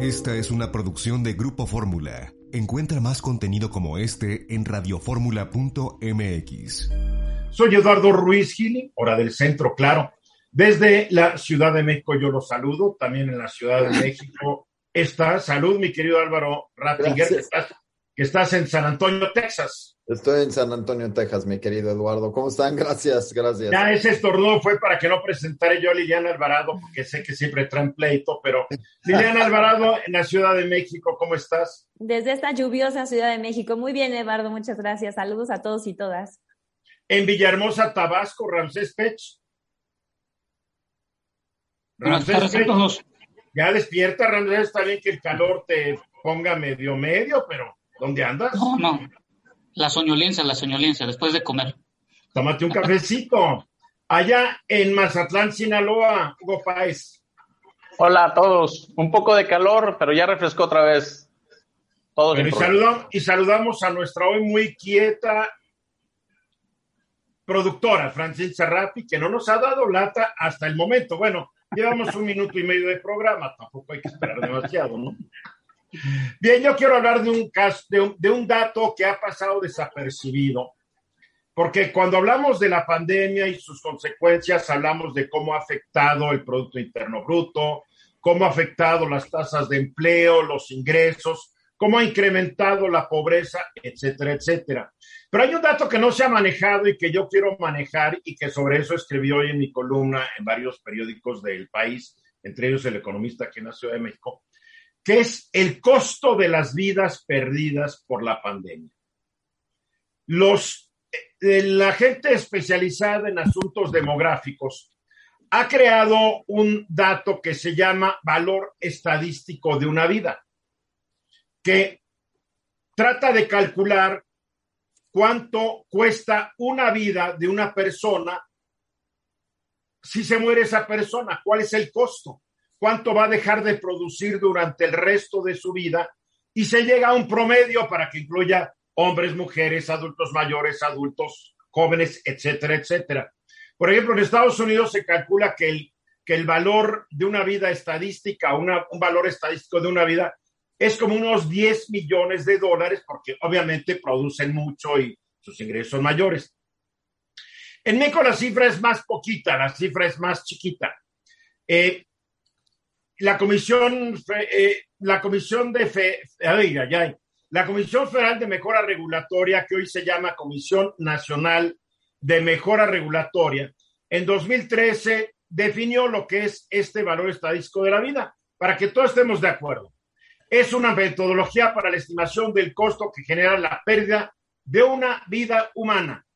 Esta es una producción de Grupo Fórmula. Encuentra más contenido como este en radioformula.mx. Soy Eduardo Ruiz Gili, hora del centro, claro. Desde la Ciudad de México yo los saludo, también en la Ciudad de México está. Salud, mi querido Álvaro Rattinger, que estás, que estás en San Antonio, Texas. Estoy en San Antonio, Texas, mi querido Eduardo. ¿Cómo están? Gracias, gracias. Ya ese estornudo fue para que no presentara yo a Liliana Alvarado, porque sé que siempre traen pleito, pero Liliana Alvarado en la Ciudad de México, ¿cómo estás? Desde esta lluviosa Ciudad de México. Muy bien, Eduardo, muchas gracias. Saludos a todos y todas. En Villahermosa, Tabasco, Ramsés Pech. A todos. Ya despierta, Ramsés, está bien que el calor te ponga medio medio, pero ¿dónde andas? No, no. La soñolencia, la soñolencia, después de comer. Tómate un cafecito. Allá en Mazatlán, Sinaloa, Hugo Páez. Hola a todos. Un poco de calor, pero ya refrescó otra vez. Todos y, saludamos, y saludamos a nuestra hoy muy quieta productora, Francine Serrapi, que no nos ha dado lata hasta el momento. Bueno, llevamos un minuto y medio de programa, tampoco hay que esperar demasiado, ¿no? Bien, yo quiero hablar de un caso, de un, dato que ha pasado desapercibido, porque cuando hablamos de la pandemia y sus consecuencias, hablamos de cómo ha afectado el Producto Interno Bruto, cómo ha afectado las tasas de empleo, los ingresos, cómo ha incrementado la pobreza, etcétera, etcétera. Pero hay un dato que no se ha manejado y que yo quiero manejar y que sobre eso escribí hoy en mi columna en varios periódicos del país, entre ellos El Economista aquí en de México, que es el costo de las vidas perdidas por la pandemia. Los, eh, la gente especializada en asuntos demográficos ha creado un dato que se llama valor estadístico de una vida, que trata de calcular cuánto cuesta una vida de una persona si se muere esa persona, cuál es el costo, cuánto va a dejar de producir durante el resto de su vida y se llega a un promedio para que incluya hombres, mujeres, adultos mayores, adultos jóvenes, etcétera, etcétera. Por ejemplo, en Estados Unidos se calcula que el, que el valor de una vida estadística, un valor estadístico de una vida, es como unos 10 millones de dólares, porque obviamente producen mucho y sus ingresos son mayores. En México la cifra es más poquita, la cifra es más chiquita. Eh, la comisión, eh, la comisión de fe, ya, la Comisión Federal de Mejora Regulatoria, que hoy se llama Comisión Nacional de Mejora Regulatoria, en 2013 definió lo que es este valor estadístico de la vida, para que todos estemos de acuerdo. Es una metodología para la estimación del costo que genera la pérdida de una vida humana,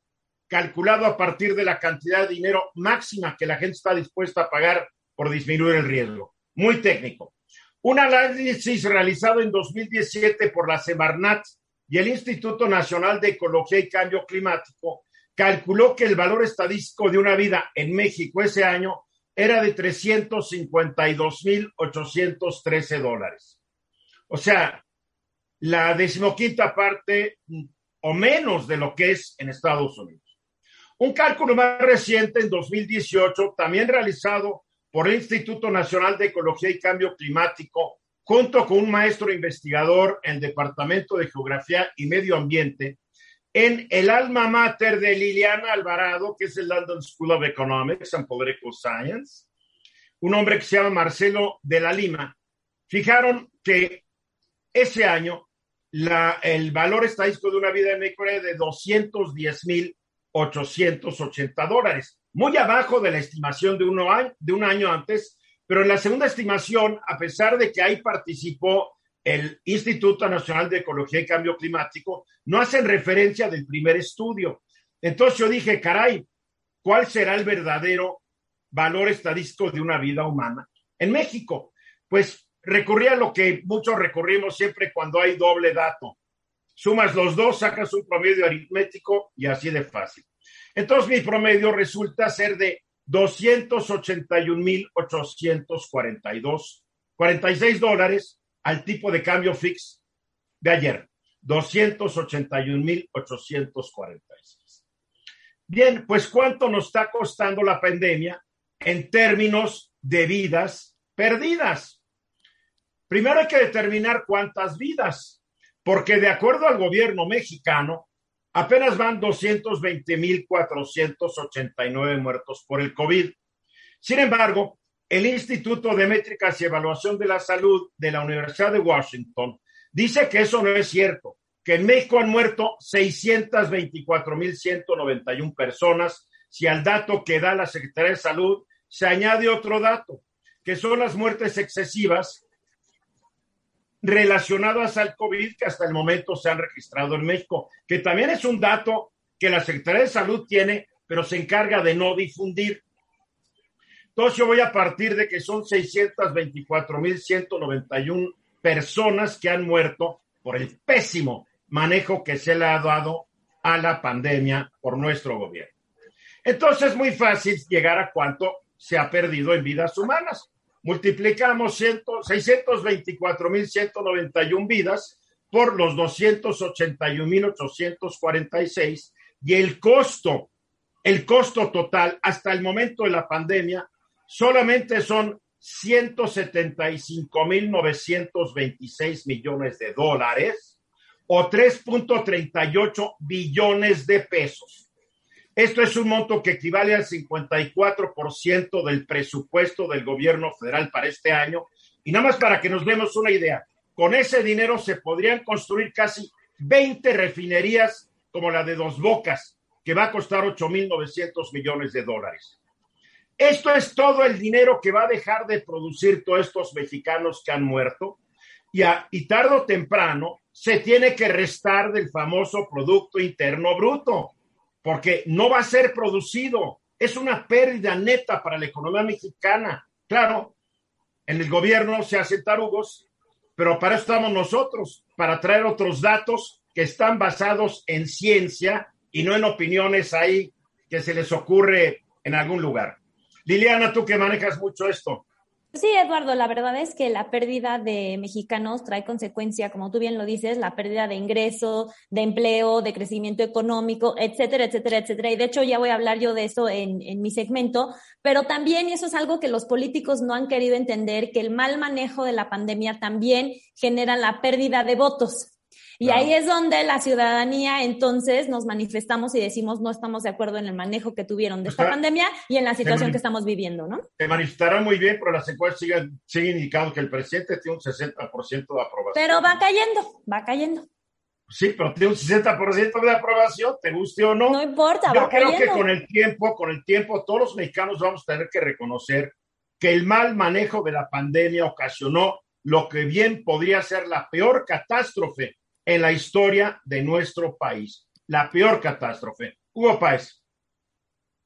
calculado a partir de la cantidad de dinero máxima que la gente está dispuesta a pagar por disminuir el riesgo. Muy técnico. Un análisis realizado en 2017 por la Semarnat y el Instituto Nacional de Ecología y Cambio Climático calculó que el valor estadístico de una vida en México ese año era de 352.813 dólares. O sea, la decimoquinta parte o menos de lo que es en Estados Unidos. Un cálculo más reciente, en 2018, también realizado por el Instituto Nacional de Ecología y Cambio Climático, junto con un maestro investigador en Departamento de Geografía y Medio Ambiente, en el alma mater de Liliana Alvarado, que es el London School of Economics and Political Science, un hombre que se llama Marcelo de la Lima, fijaron que ese año el valor estadístico de una vida en México era de 210.880 dólares, muy abajo de la estimación de, uno, de un año antes, pero en la segunda estimación, a pesar de que ahí participó el Instituto Nacional de Ecología y Cambio Climático, no hacen referencia del primer estudio. Entonces yo dije, caray, ¿cuál será el verdadero valor estadístico de una vida humana en México? Pues recurrí a lo que muchos recurrimos siempre cuando hay doble dato. Sumas los dos, sacas un promedio aritmético y así de fácil. Entonces mi promedio resulta ser de 281.842, 46 dólares al tipo de cambio fix de ayer. 281.846. Bien, pues ¿cuánto nos está costando la pandemia en términos de vidas perdidas? Primero hay que determinar cuántas vidas, porque de acuerdo al gobierno mexicano, apenas van 220.489 muertos por el COVID. Sin embargo, el Instituto de Métricas y Evaluación de la Salud de la Universidad de Washington dice que eso no es cierto, que en México han muerto 624.191 personas, si al dato que da la Secretaría de Salud se añade otro dato, que son las muertes excesivas relacionadas al COVID que hasta el momento se han registrado en México, que también es un dato que la Secretaría de Salud tiene, pero se encarga de no difundir. Entonces yo voy a partir de que son 624.191 personas que han muerto por el pésimo manejo que se le ha dado a la pandemia por nuestro gobierno. Entonces es muy fácil llegar a cuánto se ha perdido en vidas humanas. Multiplicamos 624.191 vidas por los 281.846 y el costo, el costo total hasta el momento de la pandemia solamente son 175.926 millones de dólares o 3.38 billones de pesos. Esto es un monto que equivale al 54% del presupuesto del gobierno federal para este año. Y nada más para que nos demos una idea, con ese dinero se podrían construir casi 20 refinerías como la de Dos Bocas, que va a costar 8.900 millones de dólares. Esto es todo el dinero que va a dejar de producir todos estos mexicanos que han muerto y, a, y tarde o temprano se tiene que restar del famoso Producto Interno Bruto, porque no va a ser producido. Es una pérdida neta para la economía mexicana. Claro, en el gobierno se hacen tarugos, pero para eso estamos nosotros, para traer otros datos que están basados en ciencia y no en opiniones ahí que se les ocurre en algún lugar. Liliana, tú que manejas mucho esto. Sí, Eduardo, la verdad es que la pérdida de mexicanos trae consecuencia, como tú bien lo dices, la pérdida de ingreso, de empleo, de crecimiento económico, etcétera, etcétera, etcétera. Y de hecho ya voy a hablar yo de eso en, en mi segmento, pero también, y eso es algo que los políticos no han querido entender, que el mal manejo de la pandemia también genera la pérdida de votos. Y ahí es donde la ciudadanía entonces nos manifestamos y decimos no estamos de acuerdo en el manejo que tuvieron de esta pandemia y en la situación que estamos viviendo, ¿no? Se manifestarán muy bien, pero las encuestas siguen, siguen indicando que el presidente tiene un 60% de aprobación. Pero va cayendo, va cayendo. Sí, pero tiene un 60% de aprobación, te guste o no. No importa, Yo va creo cayendo. que con el tiempo, con el tiempo, todos los mexicanos vamos a tener que reconocer que el mal manejo de la pandemia ocasionó lo que bien podría ser la peor catástrofe en la historia de nuestro país. La peor catástrofe. Hugo Páez.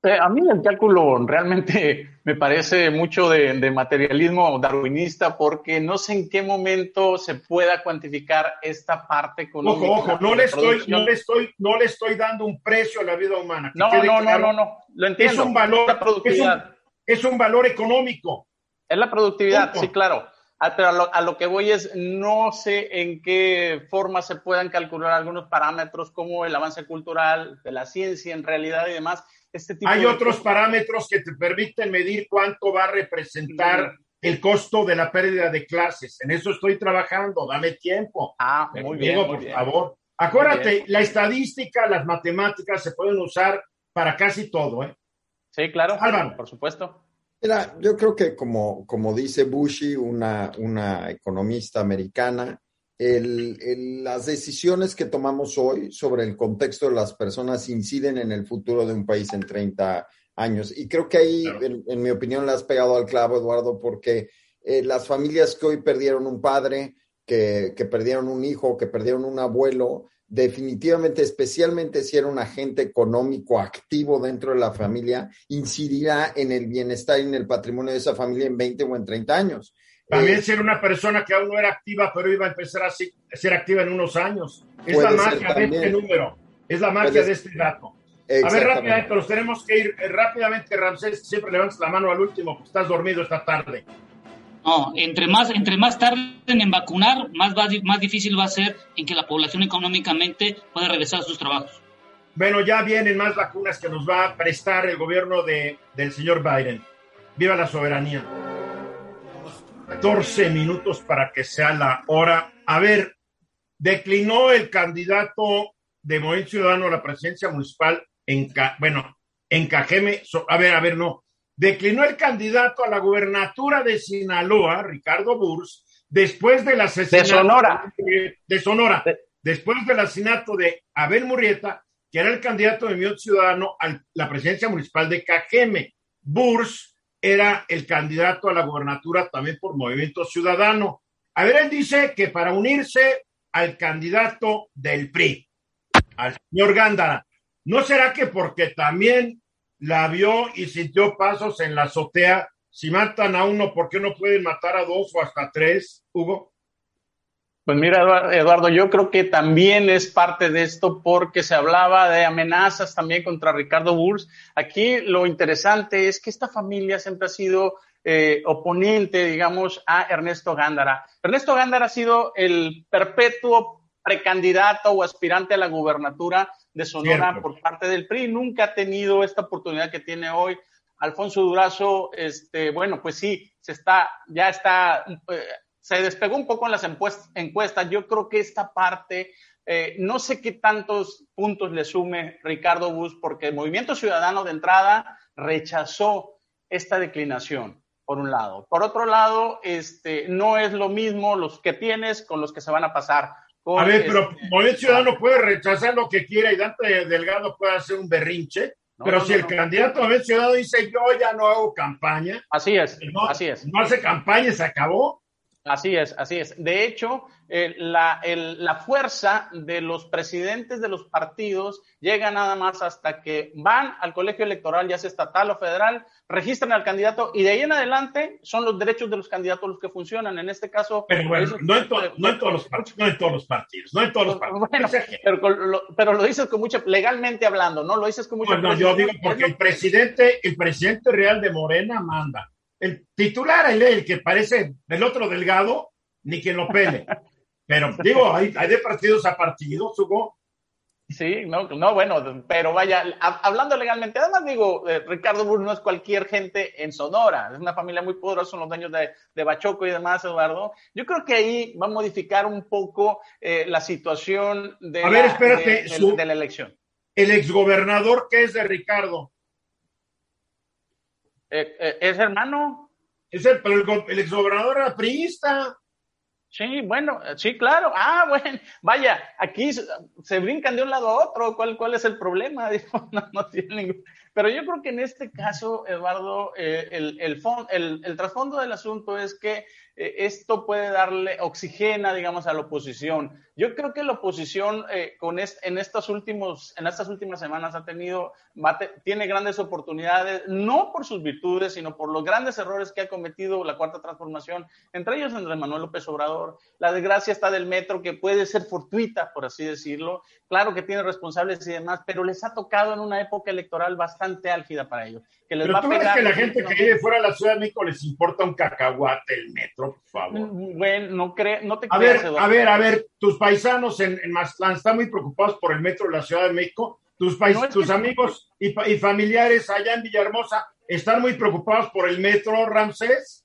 Eh, a mí el cálculo realmente me parece mucho de, de, materialismo darwinista porque no sé en qué momento se pueda cuantificar esta parte económica. Ojo, ojo, no le, estoy, no, le estoy, no le estoy dando un precio a la vida humana. No, no, no, no, no, lo entiendo. Es un valor. Es un, es un valor económico. Es la productividad, Punto. sí, claro. Ah, pero a lo, a lo, que voy es, no sé en qué forma se puedan calcular algunos parámetros como el avance cultural, de la ciencia en realidad y demás. Este tipo Hay de otros cosas. parámetros que te permiten medir cuánto va a representar sí. el costo de la pérdida de clases. En eso estoy trabajando, dame tiempo. Ah, muy bien. Digo, muy por bien. favor. Acuérdate, la estadística, las matemáticas se pueden usar para casi todo, ¿eh? Sí, claro, Álvaro. por supuesto. Mira, yo creo que como, como dice Bushi, una, una economista americana, el, el, las decisiones que tomamos hoy sobre el contexto de las personas inciden en el futuro de un país en 30 años. Y creo que ahí, claro. en, en, mi opinión, le has pegado al clavo, Eduardo, porque eh, las familias que hoy perdieron un padre, que, que perdieron un hijo, que perdieron un abuelo, definitivamente, especialmente si era un agente económico activo dentro de la familia, incidirá en el bienestar y en el patrimonio de esa familia en 20 o en 30 años. También ser una persona que aún no era activa, pero iba a empezar a ser activa en unos años. Es la magia de este número, es la magia de este dato. A ver, rápidamente, los tenemos que ir eh, rápidamente, Ramsés, siempre levantas la mano al último, porque estás dormido esta tarde. No, entre más, entre más tarden en vacunar, más, más difícil va a ser en que la población económicamente pueda regresar a sus trabajos. Bueno, ya vienen más vacunas que nos va a prestar el gobierno de, del señor Biden. Viva la soberanía. 14 minutos para que sea la hora. A ver, declinó el candidato de Movimiento Ciudadano a la presidencia municipal en, bueno, en Cajeme. a ver, a ver, no declinó el candidato a la gubernatura de Sinaloa, Ricardo Burs, después del asesinato de Sonora. De, Sonora, después del asesinato de Abel Murrieta, que era el candidato de Movimiento Ciudadano a la presidencia municipal de Cajeme. Burs era el candidato a la gubernatura también por Movimiento Ciudadano. A ver, él dice que para unirse al candidato del PRI, al señor Gándara, ¿no será que porque también la vio y sintió pasos en la azotea. Si matan a uno, ¿por qué no pueden matar a dos o hasta tres, Hugo? Pues mira, Eduardo, yo creo que también es parte de esto porque se hablaba de amenazas también contra Ricardo Burs. Aquí lo interesante es que esta familia siempre ha sido eh, oponente, digamos, a Ernesto Gándara. Ernesto Gándara ha sido el perpetuo precandidato o aspirante a la gubernatura de Sonora por parte del PRI. Nunca ha tenido esta oportunidad que tiene hoy. Alfonso Durazo, este, bueno, pues sí, se está, ya está, eh, se despegó un poco en las encuestas. Yo creo que esta parte, eh, no sé qué tantos puntos le sume Ricardo Bus, porque el Movimiento Ciudadano de entrada rechazó esta declinación por un lado. Por otro lado, este, no es lo mismo los que tienes con los que se van a pasar a ver, pero este, Movimiento Ciudadano puede rechazar lo que quiera y Dante Delgado puede hacer un berrinche, pero si el candidato Movimiento Ciudadano dice yo ya no hago campaña. Así es, así es. No hace campaña, se acabó. Así es, así es. De hecho, eh, la, la, fuerza de los presidentes de los partidos llega nada más hasta que van al colegio electoral, ya sea estatal o federal, registran al candidato y de ahí en adelante son los derechos de los candidatos los que funcionan. En este caso. Pero bueno, no, en no, en todos los partidos, no en todos los partidos, no en todos los partidos. pero, lo, dices con mucha, legalmente hablando, ¿no? Lo dices con mucha. No, yo digo porque el presidente, el presidente real de Morena manda el titular, el, el que parece del otro delgado, ni quien lo pele. Pero digo, hay, hay de partidos a partidos, Hugo. Sí, no, no, bueno, pero vaya, hablando legalmente, además digo, eh, Ricardo Burr no es cualquier gente en Sonora, es una familia muy poderosa, son los dueños de, de Bachoco y demás, Eduardo. Yo creo que ahí va a modificar un poco eh, la situación de, a ver, espérate, de, la elección. El exgobernador que es de Ricardo, eh, eh, ¿Es hermano? Es el, pero el, el exgobernador era priista. Sí, bueno, eh, sí, claro. Ah, bueno, vaya, aquí se, brincan de un lado a otro. ¿Cuál, cuál es el problema? no, no tiene ningún... Pero yo creo que en este caso, Eduardo, el, el, el, el, trasfondo del asunto es que esto puede darle oxigena, digamos, a la oposición. Yo creo que la oposición eh, en estas últimas semanas ha tenido, tiene grandes oportunidades, no por sus virtudes, sino por los grandes errores que ha cometido la Cuarta Transformación, entre ellos Andrés Manuel López Obrador. La desgracia está del metro, que puede ser fortuita, por así decirlo. Claro que tiene responsables y demás, pero les ha tocado en una época electoral bastante álgida para ellos. Que les pero tú ves que la gente que vive fuera de la Ciudad de México les importa un cacahuate el metro, por favor. Bueno, no, cree, no te a ver, A ver, a ver, tus paisanos en, en están muy preocupados por el metro de la Ciudad de México. Tus, tus amigos y, familiares allá en Villahermosa están muy preocupados por el metro, Ramsés.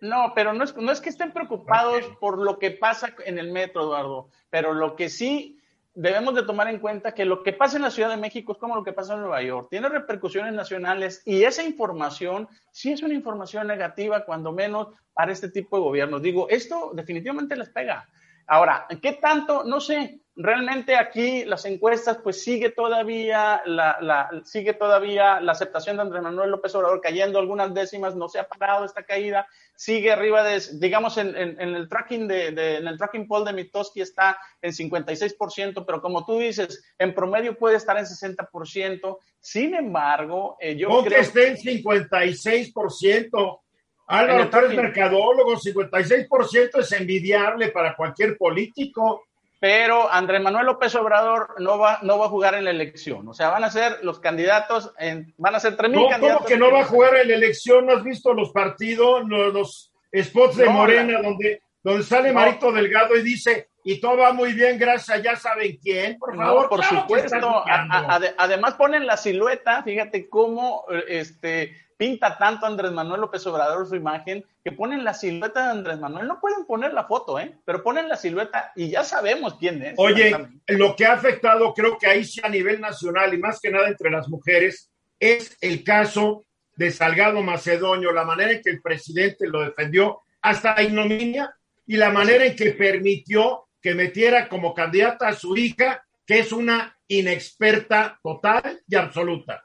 No, pero no es, no es que estén preocupados por lo que pasa en el metro, Eduardo, pero lo que sí debemos de tomar en cuenta que lo que pasa en la Ciudad de México es como lo que pasa en Nueva York, tiene repercusiones nacionales y esa información sí es una información negativa, cuando menos para este tipo de gobiernos. Digo, esto definitivamente les pega. Ahora, ¿qué tanto? No sé. Realmente aquí las encuestas, pues sigue todavía la, sigue todavía la aceptación de Andrés Manuel López Obrador cayendo algunas décimas, no se ha parado esta caída, sigue arriba de, digamos, en, el tracking de, en el tracking poll de Mitoski está en 56%, pero como tú dices, en promedio puede estar en 60%. Sin embargo, eh, yo creo que esté en 56%. Álvaro, tú eres mercadólogo, 56% es envidiable para cualquier político. Pero Andrés Manuel López Obrador no va, no va a jugar en la elección. O sea, van a ser los candidatos, en, van a ser 3.000 no, candidatos. ¿Cómo que no va a jugar en la elección? ¿No has visto los partidos, los, spots de Morena, donde, donde sale Marito Delgado y dice, y todo va muy bien gracias ya saben quién, por favor. por supuesto. además ponen la silueta, fíjate cómo este pinta tanto Andrés Manuel López Obrador su imagen que ponen la silueta de Andrés Manuel. No pueden poner la foto, ¿eh? Pero ponen la silueta y ya sabemos quién es. Oye, lo que ha afectado, creo que ahí sí a nivel nacional y más que nada entre las mujeres, es el caso de Salgado Macedonio, la manera en que el presidente lo defendió hasta la ignominia y la manera en que permitió que metiera como candidata a su hija, que es una inexperta total y absoluta.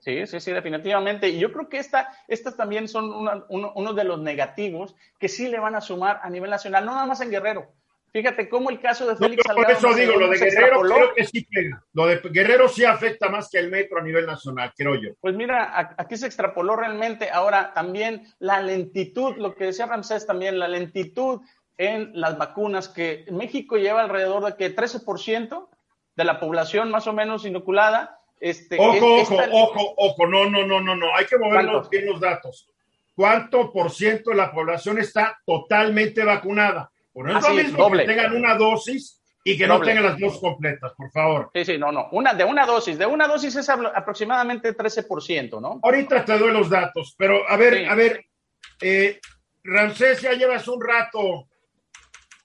Sí, sí, sí, definitivamente. Y yo creo que esta, estas también son uno, de los negativos que sí le van a sumar a nivel nacional, no nada más en Guerrero. Fíjate cómo el caso de Félix no, Por eso digo, lo de Guerrero creo que sí pega. Lo de Guerrero sí afecta más que el metro a nivel nacional, creo yo. Pues mira, aquí se extrapoló realmente. Ahora también la lentitud, lo que decía Ramsés también, la lentitud en las vacunas, que México lleva alrededor de que 13% de la población más o menos inoculada este, ojo, ojo, ojo, ojo, no, no, no, no, no, hay que movernos bien los datos. ¿Cuánto por ciento de la población está totalmente vacunada? Por eso es mismo que tengan una dosis y que no tengan las dos completas, por favor. Sí, sí, no, no, una, de una dosis, de una dosis es aproximadamente 13%, ¿no? Ahorita te doy los datos, pero a ver, a ver, eh, Ramsés, ya llevas un rato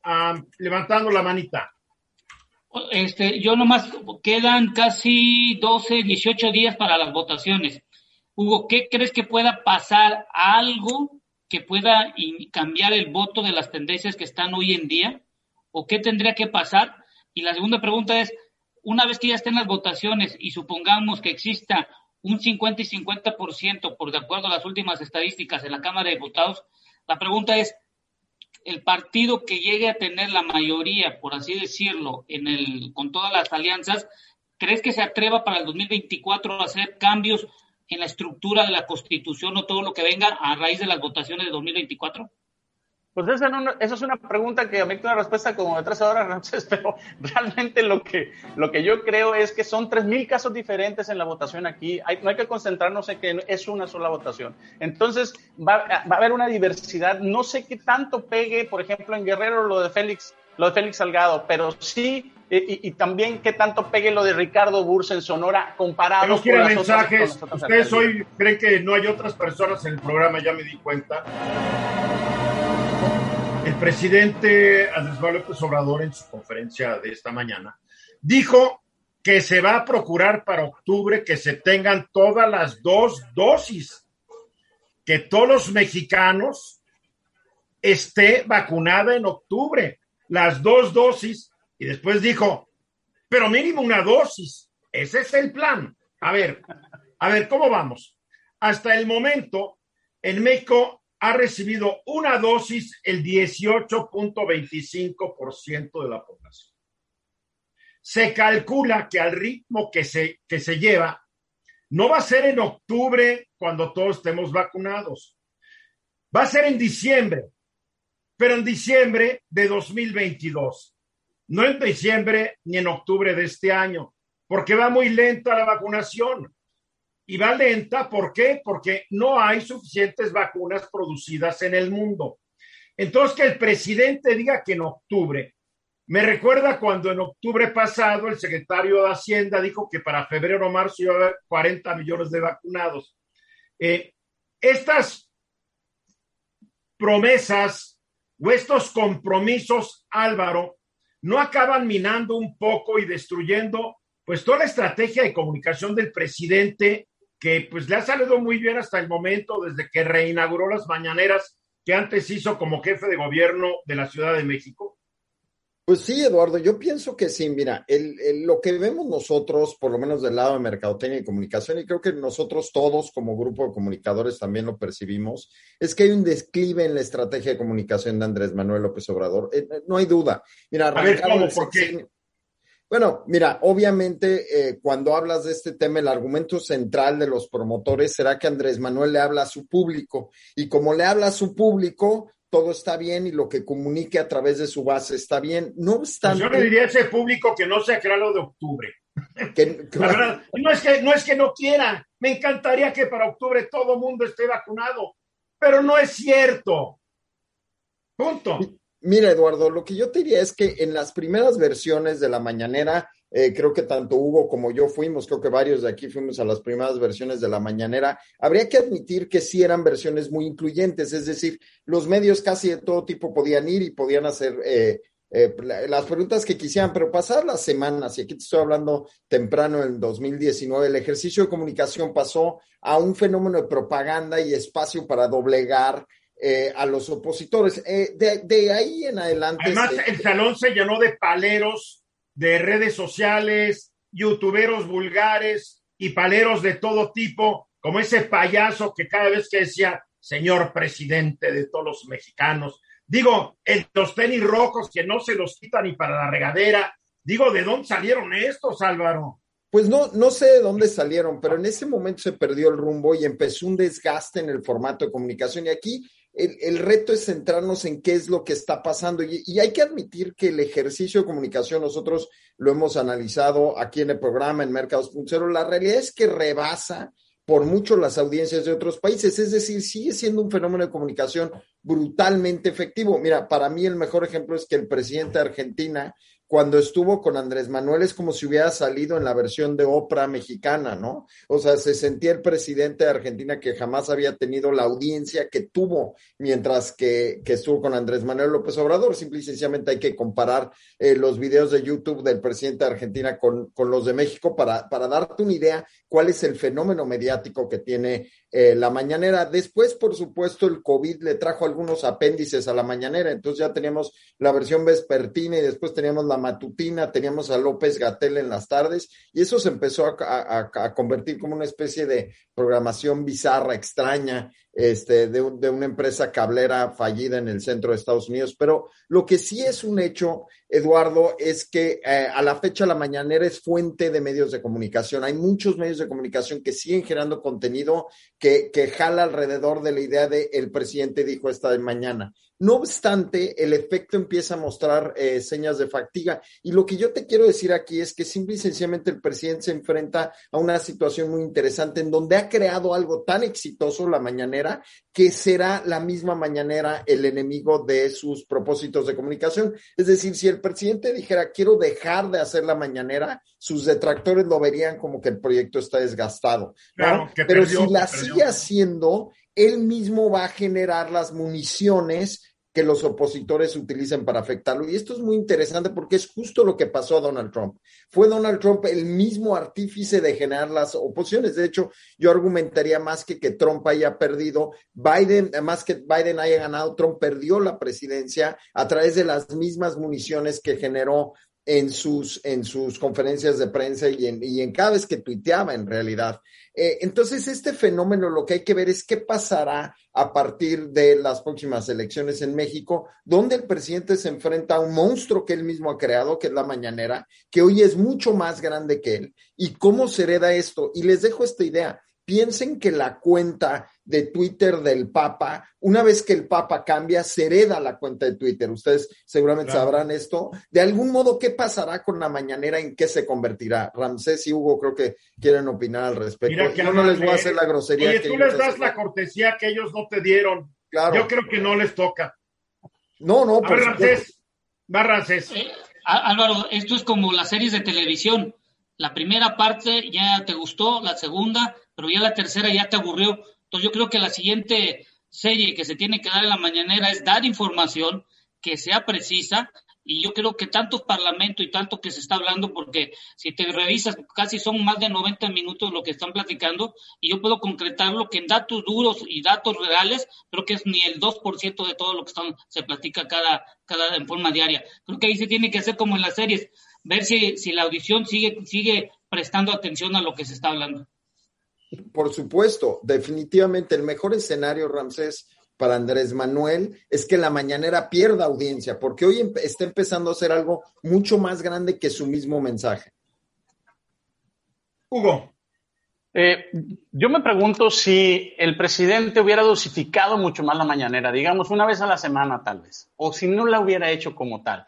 ah, levantando la manita. Este, yo nomás quedan casi 12, 18 días para las votaciones. Hugo, ¿qué crees que pueda pasar? ¿Algo que pueda cambiar el voto de las tendencias que están hoy en día? ¿O qué tendría que pasar? Y la segunda pregunta es, una vez que ya estén las votaciones y supongamos que exista un 50 y 50% por de acuerdo a las últimas estadísticas en la Cámara de Diputados, la pregunta es, el partido que llegue a tener la mayoría, por así decirlo, en el, con todas las alianzas, ¿crees que se atreva para el 2024 a hacer cambios en la estructura de la Constitución o todo lo que venga a raíz de las votaciones de 2024? Pues esa, es una pregunta que a mí una respuesta como de tres horas, pero realmente lo que, lo que yo creo es que son tres mil casos diferentes en la votación aquí. no hay que concentrarnos en que es una sola votación. Entonces, va, va, a haber una diversidad. No sé qué tanto pegue, por ejemplo, en Guerrero lo de Félix, lo de Félix Salgado, pero sí y, también qué tanto pegue lo de Ricardo Burs en Sonora comparado con las mensajes. Otras, Ustedes hoy creen que no hay otras personas en el programa, ya me di cuenta. Presidente Andrés Manuel López Obrador en su conferencia de esta mañana dijo que se va a procurar para octubre que se tengan todas las dos dosis, que todos los mexicanos esté vacunada en octubre, las dos dosis, y después dijo, pero mínimo una dosis, ese es el plan. A ver, a ver, ¿cómo vamos? Hasta el momento, en México ha recibido una dosis el 18.25% de la población. Se calcula que al ritmo que se, que se lleva, no va a ser en octubre cuando todos estemos vacunados. Va a ser en diciembre, pero en diciembre de 2022. No en diciembre ni en octubre de este año, porque va muy lenta la vacunación y va lenta. ¿Por qué? Porque no hay suficientes vacunas producidas en el mundo. Entonces, que el presidente diga que en octubre, me recuerda cuando en octubre pasado el secretario de Hacienda dijo que para febrero o marzo iba a haber 40 millones de vacunados. Eh, estas promesas o estos compromisos, Álvaro, no acaban minando un poco y destruyendo pues toda la estrategia de comunicación del presidente que pues le ha salido muy bien hasta el momento, desde que reinauguró las mañaneras que antes hizo como jefe de gobierno de la Ciudad de México? Pues sí, Eduardo, yo pienso que sí. Mira, lo que vemos nosotros, por lo menos del lado de mercadotecnia y comunicación, y creo que nosotros todos como grupo de comunicadores también lo percibimos, es que hay un desclive en la estrategia de comunicación de Andrés Manuel López Obrador. Eh, no hay duda. Mira, a ver, ¿cómo? ¿Por qué? Bueno, mira, obviamente eh, cuando hablas de este tema, el argumento central de los promotores será que Andrés Manuel le habla a su público y como le habla a su público, todo está bien y lo que comunique a través de su base está bien. No obstante. Pues yo le diría a ese público que no sea claro de octubre. no, es que, no es que no quiera. Me encantaría que para octubre todo mundo esté vacunado, pero no es cierto. Punto. Mira, Eduardo, lo que yo te diría es que en las primeras versiones de la mañanera, eh, creo que tanto Hugo como yo fuimos, creo que varios de aquí fuimos a las primeras versiones de la mañanera, habría que admitir que sí eran versiones muy incluyentes, es decir, los medios casi de todo tipo podían ir y podían hacer eh, eh, las preguntas que quisieran, pero pasar las semanas, y aquí te estoy hablando temprano en 2019, el ejercicio de comunicación pasó a un fenómeno de propaganda y espacio para doblegar eh, a los opositores. Eh, de, ahí en adelante. Además, el salón se llenó de paleros de redes sociales, youtuberos vulgares y paleros de todo tipo, como ese payaso que cada vez que decía, señor presidente de todos los mexicanos, digo, el, los tenis rojos que no se los quitan ni para la regadera, digo, ¿de dónde salieron estos, Álvaro? Pues no, no sé de dónde salieron, pero en ese momento se perdió el rumbo y empezó un desgaste en el formato de comunicación. Y aquí el, reto es centrarnos en qué es lo que está pasando. Y, hay que admitir que el ejercicio de comunicación, nosotros lo hemos analizado aquí en el programa en Mercados Puncero, la realidad es que rebasa por mucho las audiencias de otros países, es decir, sigue siendo un fenómeno de comunicación brutalmente efectivo. Mira, para mí el mejor ejemplo es que el presidente de Argentina cuando estuvo con Andrés Manuel es como si hubiera salido en la versión de Oprah mexicana, ¿no? O sea, se sentía el presidente de Argentina que jamás había tenido la audiencia que tuvo mientras que, estuvo con Andrés Manuel López Obrador. Simple y sencillamente hay que comparar eh, los videos de YouTube del presidente de Argentina con, con los de México para, para darte una idea cuál es el fenómeno mediático que tiene eh, la mañanera. Después, por supuesto, el COVID le trajo algunos apéndices a la mañanera, entonces ya teníamos la versión vespertina y después teníamos la matutina, teníamos a López Gatel en las tardes y eso se empezó a, convertir como una especie de programación bizarra, extraña, este, de, una empresa cablera fallida en el centro de Estados Unidos. Pero lo que sí es un hecho, Eduardo, es que eh, a la fecha la mañanera es fuente de medios de comunicación. Hay muchos medios de comunicación que siguen generando contenido que, que jala alrededor de la idea de el presidente dijo esta de mañana. No obstante, el efecto empieza a mostrar eh, señas de fatiga. Y lo que yo te quiero decir aquí es que simple y sencillamente el presidente se enfrenta a una situación muy interesante en donde ha creado algo tan exitoso la mañanera que será la misma mañanera el enemigo de sus propósitos de comunicación. Es decir, si el presidente dijera quiero dejar de hacer la mañanera, sus detractores lo verían como que el proyecto está desgastado. Pero si la sigue haciendo, él mismo va a generar las municiones que los opositores utilicen para afectarlo. Y esto es muy interesante porque es justo lo que pasó a Donald Trump. Fue Donald Trump el mismo artífice de generar las oposiciones. De hecho, yo argumentaría más que que Trump haya perdido, Biden, más que Biden haya ganado, Trump perdió la presidencia a través de las mismas municiones que generó en sus, en sus conferencias de prensa y en, y en cada vez que tuiteaba en realidad. Eh, entonces, este fenómeno lo que hay que ver es qué pasará a partir de las próximas elecciones en México, donde el presidente se enfrenta a un monstruo que él mismo ha creado, que es la mañanera, que hoy es mucho más grande que él. ¿Y cómo se hereda esto? Y les dejo esta idea piensen que la cuenta de Twitter del Papa, una vez que el Papa cambia, se hereda la cuenta de Twitter. Ustedes seguramente sabrán esto. De algún modo, ¿qué pasará con la mañanera? ¿En qué se convertirá? Ramsés y Hugo creo que quieren opinar al respecto. Yo no les voy a hacer la grosería. Oye, tú les das la cortesía que ellos no te dieron. Claro. Yo creo que no les toca. No, no. A ver, Ramsés. Va, Ramsés. Eh, Álvaro, esto es como las series de televisión la primera parte ya te gustó, la segunda, pero ya la tercera ya te aburrió. Entonces yo creo que la siguiente serie que se tiene que dar en la mañanera es dar información que sea precisa y yo creo que tanto parlamento y tanto que se está hablando, porque si te revisas, casi son más de 90 minutos lo que están platicando, y yo puedo concretarlo que en datos duros y datos reales, creo que es ni el 2% de todo lo que están, se platica cada, cada en forma diaria. Creo que ahí se tiene que hacer como en las series, ver si, si la audición sigue, sigue prestando atención a lo que se está hablando. Por supuesto, definitivamente el mejor escenario, Ramsés, para Andrés Manuel es que la mañanera pierda audiencia, porque hoy está empezando a hacer algo mucho más grande que su mismo mensaje. Hugo. Eh, yo me pregunto si el presidente hubiera dosificado mucho más la mañanera, digamos una vez a la semana tal vez, o si no la hubiera hecho como tal.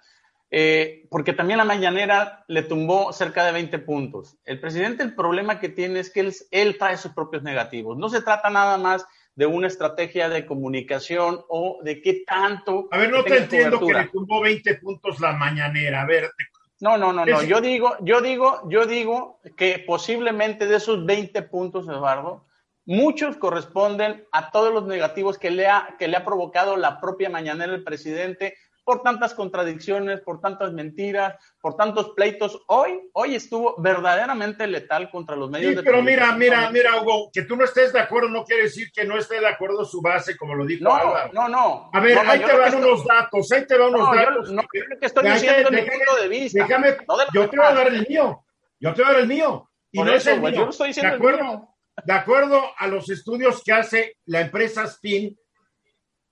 Eh, porque también la mañanera le tumbó cerca de 20 puntos. El presidente el problema que tiene es que él, él trae sus propios negativos. No se trata nada más de una estrategia de comunicación o de qué tanto. A ver, no te entiendo que le tumbó 20 puntos la mañanera. A ver. No, no, no, no. Yo digo, yo digo, yo digo que posiblemente de esos 20 puntos, Eduardo, muchos corresponden a todos los negativos que le ha, que le ha provocado la propia mañanera el presidente por tantas contradicciones, por tantas mentiras, por tantos pleitos. Hoy, hoy estuvo verdaderamente letal contra los medios sí, pero mira, mira, mira, Hugo, que tú no estés de acuerdo no quiere decir que no esté de acuerdo su base, como lo dijo no, Álvaro. No, no, A ver, ahí te van unos datos, ahí te van unos datos. Yo, no, que estoy diciendo mi punto de vista. Déjame, yo te voy a dar el mío, yo te voy a dar el mío. Y no es el mío. Yo estoy diciendo de acuerdo, el mío. De acuerdo a los estudios que hace la empresa Spin,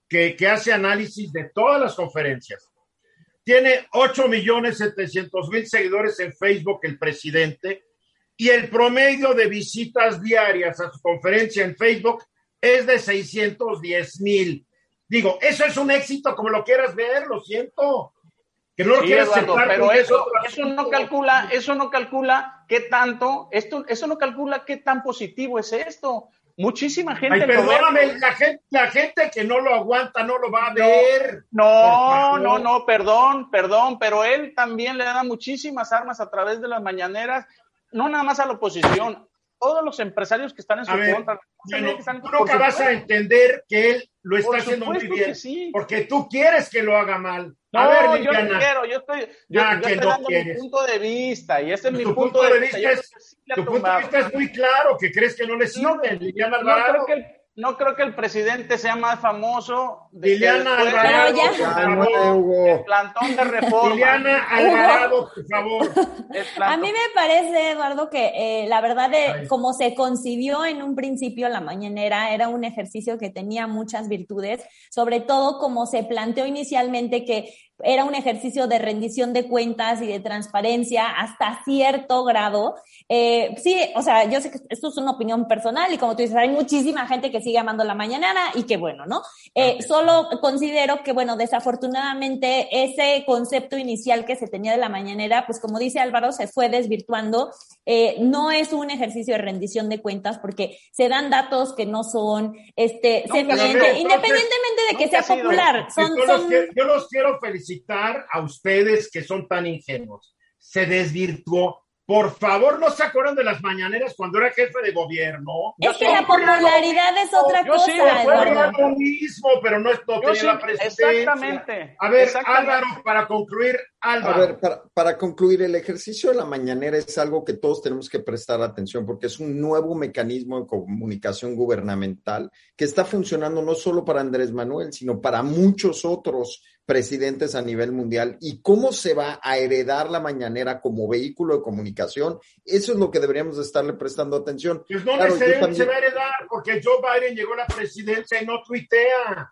que, que hace análisis de todas las conferencias, tiene 8 millones 700 mil seguidores en Facebook el presidente y el promedio de visitas diarias a su conferencia en Facebook es de 610 mil. Digo, eso es un éxito como lo quieras ver, lo siento. Que no lo Sí, quieras Eduardo, aceptar pero eso, eso no calcula, eso no calcula qué tanto, esto, eso no calcula qué tan positivo es esto. Muchísima gente. Ay, lo ve. perdóname, la gente, la gente que no lo aguanta no lo va a ver. No, no, no, perdón, perdón, pero él también le da muchísimas armas a través de las mañaneras, no nada más a la oposición, todos los empresarios que están en su A ver, contra. Que tú nunca vas a entender que él lo está haciendo muy bien. sí. Porque tú quieres que lo haga mal. No, a ver, yo no quiero, yo estoy, yo, Ah, yo que estoy no dando quieres. mi punto de vista y ese es mi punto, de vista. Es, tu punto de vista es muy claro, que crees que no le sirve, Liliana No creo, que el, no creo que el presidente sea más famoso de Liliana que después Alvarado, por favor. El plantón de reforma. Liliana Alvarado, por favor. A mí me parece, Eduardo, que eh, la verdad de Ay. como se concibió en un principio la mañanera era un ejercicio que tenía muchas virtudes, sobre todo como se planteó inicialmente que era un ejercicio de rendición de cuentas y de transparencia hasta cierto grado. Eh, sí, o sea, yo sé que esto es una opinión personal y como tú dices, hay muchísima gente que sigue amando la mañanera y que bueno, ¿no? Eh, Solo considero que, bueno, desafortunadamente ese concepto inicial que se tenía de la mañanera, pues como dice Álvaro, se fue desvirtuando. Eh, no es un ejercicio de rendición de cuentas porque se dan datos que no son, este, se miente, veo. independientemente de que sea popular. Son, los yo los quiero felicitar a ustedes que son tan ingenuos. Se desvirtuó. Por favor, ¿no se acuerdan de las mañaneras cuando era jefe de gobierno? es que la popularidad es otra Yo sí, de cosa. Era Eduardo. lo mismo, pero no, Yo tenía sí, la presidencia. exactamente. A ver, exactamente. Álvaro, para concluir, Álvaro. A ver, para, para concluir, el ejercicio de la mañanera es algo que todos tenemos que prestar atención porque es un nuevo mecanismo de comunicación gubernamental que está funcionando no solo para Andrés Manuel, sino para muchos otros presidentes a nivel mundial. ¿Y cómo se va a heredar la mañanera como vehículo de comunicación? Eso es lo que deberíamos de estarle prestando atención. Pues no Claro, se también- va a heredar, porque Joe Biden llegó a la presidencia y no tuitea.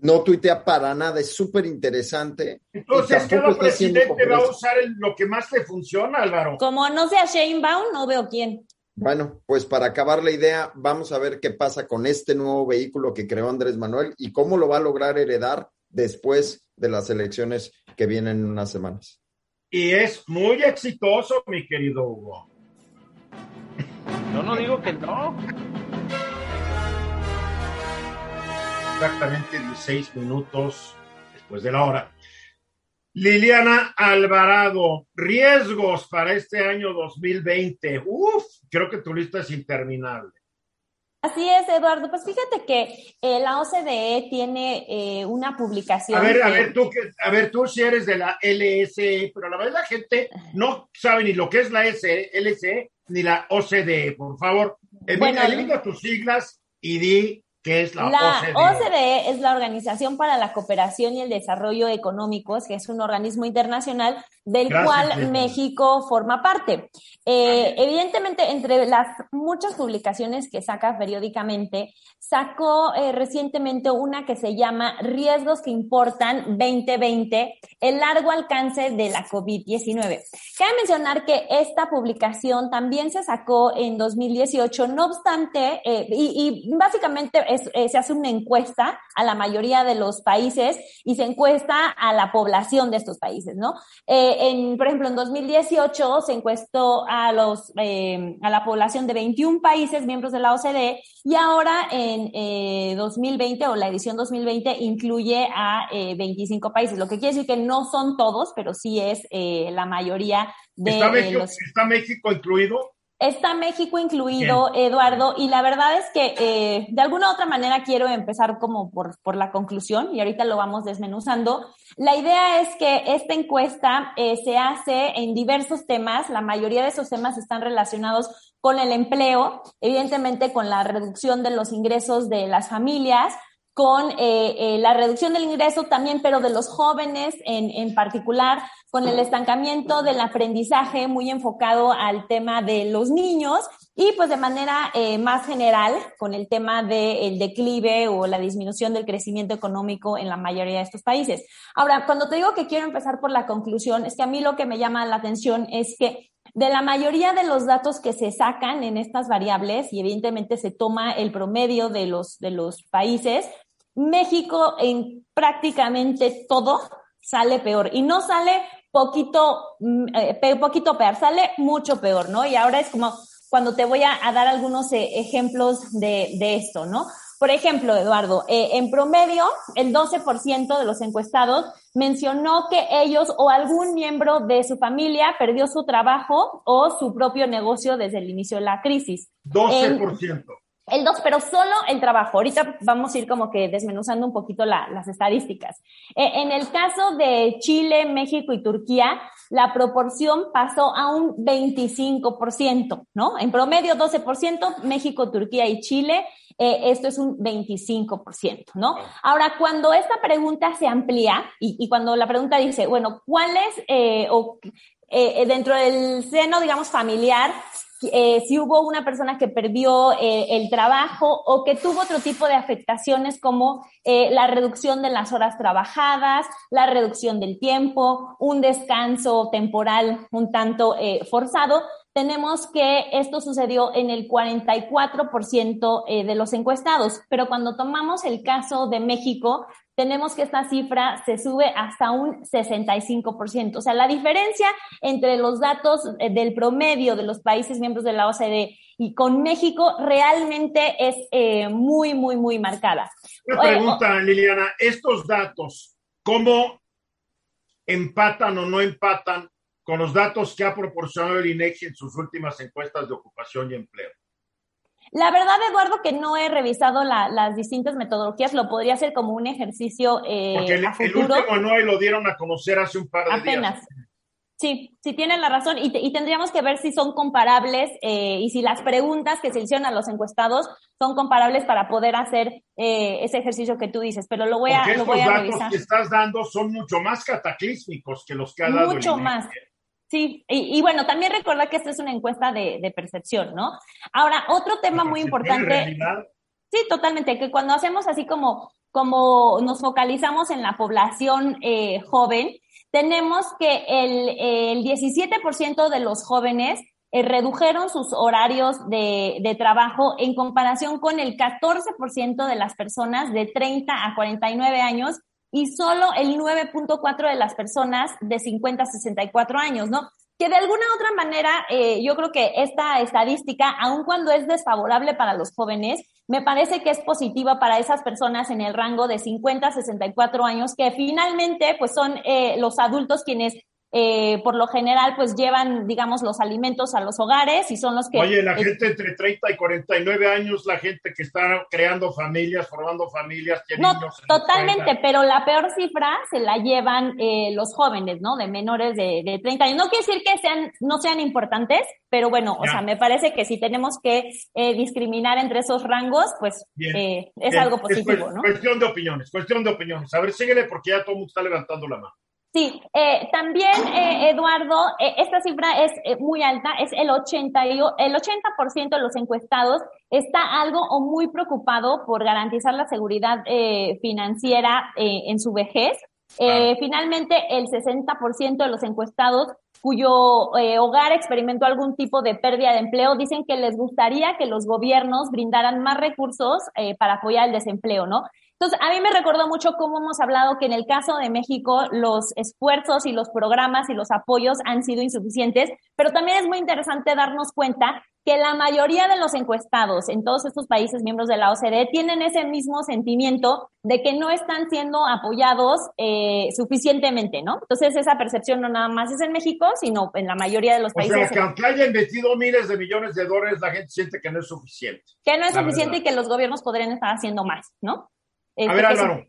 No tuitea para nada, es súper interesante. Entonces, cada presidente va a usar el- lo que más le funciona, Álvaro. Como no sea Shane Baum, no veo quién. Bueno, pues para acabar la idea, vamos a ver qué pasa con este nuevo vehículo que creó Andrés Manuel y cómo lo va a lograr heredar después de las elecciones que vienen en unas semanas. Y es muy exitoso, mi querido Hugo. Yo no digo que no. Exactamente 16 minutos después de la hora. Liliana Alvarado, riesgos para este año 2020. Uf, creo que tu lista es interminable. Así es, Eduardo. Pues fíjate que eh, la OCDE tiene eh, una publicación. A ver, a ver, tú, que- a ver, tú si eres de la LSE, pero la vez la gente no sabe ni lo que es la LSE ni la OCDE. Por favor, elimina, Bueno, elimina tus siglas y di ¿Qué es la, la OCDE? es la Organización para la Cooperación y el Desarrollo Económicos, que es un organismo internacional del cual México forma parte. Eh, evidentemente, entre las muchas publicaciones que saca periódicamente, sacó eh, recientemente una que se llama Riesgos que importan 2020, el largo alcance de la COVID-19. Cabe mencionar que esta publicación también se sacó en 2018, no obstante, eh, y, y, básicamente se hace una encuesta a la mayoría de los países y se encuesta a la población de estos países, ¿no? en, por ejemplo, en 2018 se encuestó a, los, eh, a la población de 21 países miembros de la OCDE y ahora en 2020 eh, o la edición 2020 incluye a 25 eh, países, lo que quiere decir que no son todos, pero sí es la mayoría de ¿Está México, ¿Está México incluido? Está México incluido, Eduardo, y la verdad es que eh, de alguna u otra manera quiero empezar como por, por, la conclusión y ahorita lo vamos desmenuzando. La idea es que esta encuesta eh, se hace en diversos temas, la mayoría de esos temas están relacionados con el empleo, evidentemente con la reducción de los ingresos de las familias, con eh, la reducción del ingreso también, pero de los jóvenes en, en particular, con el estancamiento del aprendizaje muy enfocado al tema de los niños y pues de manera eh, más general con el tema del declive o la disminución del crecimiento económico en la mayoría de estos países. Ahora, cuando te digo que quiero empezar por la conclusión, es que a mí lo que me llama la atención es que de la mayoría de los datos que se sacan en estas variables, y evidentemente se toma el promedio de los, de los países, México en prácticamente todo sale peor. Y no sale poquito, mm, eh, poquito peor, sale mucho peor, ¿no? Y ahora es como cuando te voy a, dar algunos eh, ejemplos de, de, esto, ¿no? Por ejemplo, Eduardo, eh, en promedio, el 12% de los encuestados mencionó que ellos o algún miembro de su familia perdió su trabajo o su propio negocio desde el inicio de la crisis. 12%. El 2, pero solo el trabajo. Ahorita vamos a ir como que desmenuzando un poquito las estadísticas. Eh, en el caso de Chile, México y Turquía, la proporción pasó a un 25%, ¿no? En promedio 12%, México, Turquía y Chile, eh, esto es un 25%, ¿no? Ahora, cuando esta pregunta se amplía y, cuando la pregunta dice, bueno, ¿cuáles eh, o dentro del seno, digamos, familiar, eh, si hubo una persona que perdió eh, el trabajo o que tuvo otro tipo de afectaciones como eh, la reducción de las horas trabajadas, la reducción del tiempo, un descanso temporal un tanto forzado, tenemos que esto sucedió en el 44% de los encuestados, pero cuando tomamos el caso de México, tenemos que esta cifra se sube hasta un 65%. O sea, la diferencia entre los datos eh, del promedio de los países miembros de la OCDE y con México realmente es eh, muy, muy, muy marcada. Una pregunta, Liliana, estos datos, ¿cómo empatan o no empatan con los datos que ha proporcionado el INEGI en sus últimas encuestas de ocupación y empleo? La verdad, Eduardo, que no he revisado las distintas metodologías, lo podría hacer como un ejercicio eh, Porque el, a futuro. el último no lo dieron a conocer hace un par de Apenas. días. Sí, sí tienen la razón y, y tendríamos que ver si son comparables eh, y si las preguntas que se hicieron a los encuestados son comparables para poder hacer eh, ese ejercicio que tú dices, pero lo voy a, lo voy a datos revisar. que estás dando son mucho más cataclísmicos que los que ha dado Mucho el INEGI. más. Sí, y, y, bueno, también recordar que esta es una encuesta de, de percepción, ¿no? Ahora, otro tema muy importante. Sí, totalmente, que cuando hacemos así como, como nos focalizamos en la población eh, joven, tenemos que el, el 17% de los jóvenes eh, redujeron sus horarios de, de, trabajo en comparación con el 14% de las personas de 30 a 49 años y solo el 9.4 de las personas de 50 a 64 años, ¿no? Que de alguna otra manera, eh, yo creo que esta estadística, aun cuando es desfavorable para los jóvenes, me parece que es positiva para esas personas en el rango de 50 a 64 años, que finalmente, pues son eh, los adultos quienes eh, por lo general pues llevan, digamos, los alimentos a los hogares y son los que... Oye, la gente entre 30 y 49 años, la gente que está creando familias, formando familias, tiene no, Totalmente, pero la peor cifra se la llevan eh, los jóvenes, ¿no? De menores de, de 30 años. No quiere decir que sean, no sean importantes, pero bueno, o sea, me parece que si tenemos que eh, discriminar entre esos rangos, pues es algo positivo, ¿no? Cuestión de opiniones, cuestión de opiniones. A ver, síguele porque ya todo el mundo está levantando la mano. Sí, eh, también, eh, Eduardo, eh, esta cifra es muy alta, es el 80, el 80% de los encuestados está algo o muy preocupado por garantizar la seguridad financiera en su vejez. Finalmente, el 60% de los encuestados cuyo hogar experimentó algún tipo de pérdida de empleo dicen que les gustaría que los gobiernos brindaran más recursos para apoyar el desempleo, ¿no? Entonces, a mí me recordó mucho cómo hemos hablado que en el caso de México los esfuerzos y los programas y los apoyos han sido insuficientes, pero también es muy interesante darnos cuenta que la mayoría de los encuestados en todos estos países miembros de la OCDE tienen ese mismo sentimiento de que no están siendo apoyados eh, suficientemente, ¿no? Entonces esa percepción no nada más es en México, sino en la mayoría de los países. O sea, que aunque haya invertido miles de millones de dólares, la gente siente que no es suficiente. Que no es suficiente y que los gobiernos podrían estar haciendo más, ¿no? A ver, Álvaro.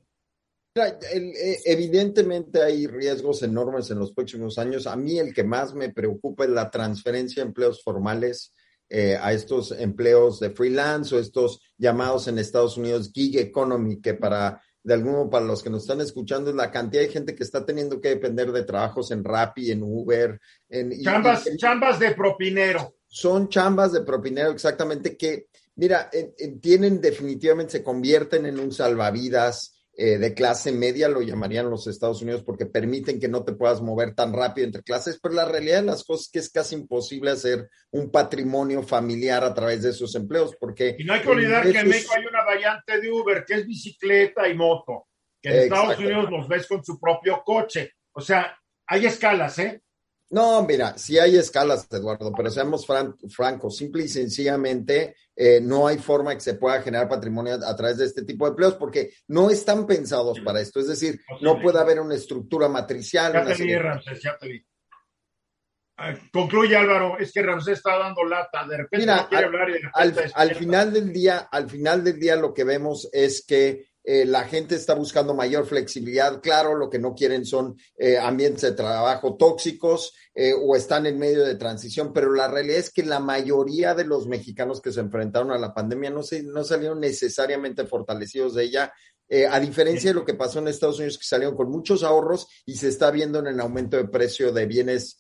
Eh, evidentemente hay riesgos enormes en los próximos años. A mí el que más me preocupa es la transferencia de empleos formales eh, a estos empleos de freelance o estos llamados en Estados Unidos gig economy, que para de alguno para los que nos están escuchando es la cantidad de gente que está teniendo que depender de trabajos en Rappi, en Uber, en chambas, chambas de propinero. Son chambas de propinero exactamente que Mira, tienen definitivamente, se convierten en un salvavidas eh, de clase media, lo llamarían los Estados Unidos, porque permiten que no te puedas mover tan rápido entre clases, pero la realidad de las cosas es que es casi imposible hacer un patrimonio familiar a través de esos empleos, porque... Y no hay que olvidar que en México hay una variante de Uber, que es bicicleta y moto, que en Estados Unidos los ves con su propio coche. O sea, hay escalas, ¿eh? No, mira, sí hay escalas, Eduardo, pero seamos francos, simple y sencillamente eh, no hay forma que se pueda generar patrimonio a, través de este tipo de empleos porque no están pensados para esto. Es decir, no puede haber una estructura matricial. Ya te vi, Ramsés, ya te vi. Ah, concluye Álvaro, es que Ramsés está dando lata, de repente no quiere al, hablar y de al final del día, al final del día lo que vemos es que eh, la gente está buscando mayor flexibilidad. Claro, lo que no quieren son eh, ambientes de trabajo tóxicos eh, o están en medio de transición, pero la realidad es que la mayoría de los mexicanos que se enfrentaron a la pandemia no, se, no salieron necesariamente fortalecidos de ella. a diferencia de lo que pasó en Estados Unidos, que salieron con muchos ahorros y se está viendo en el aumento de precio de bienes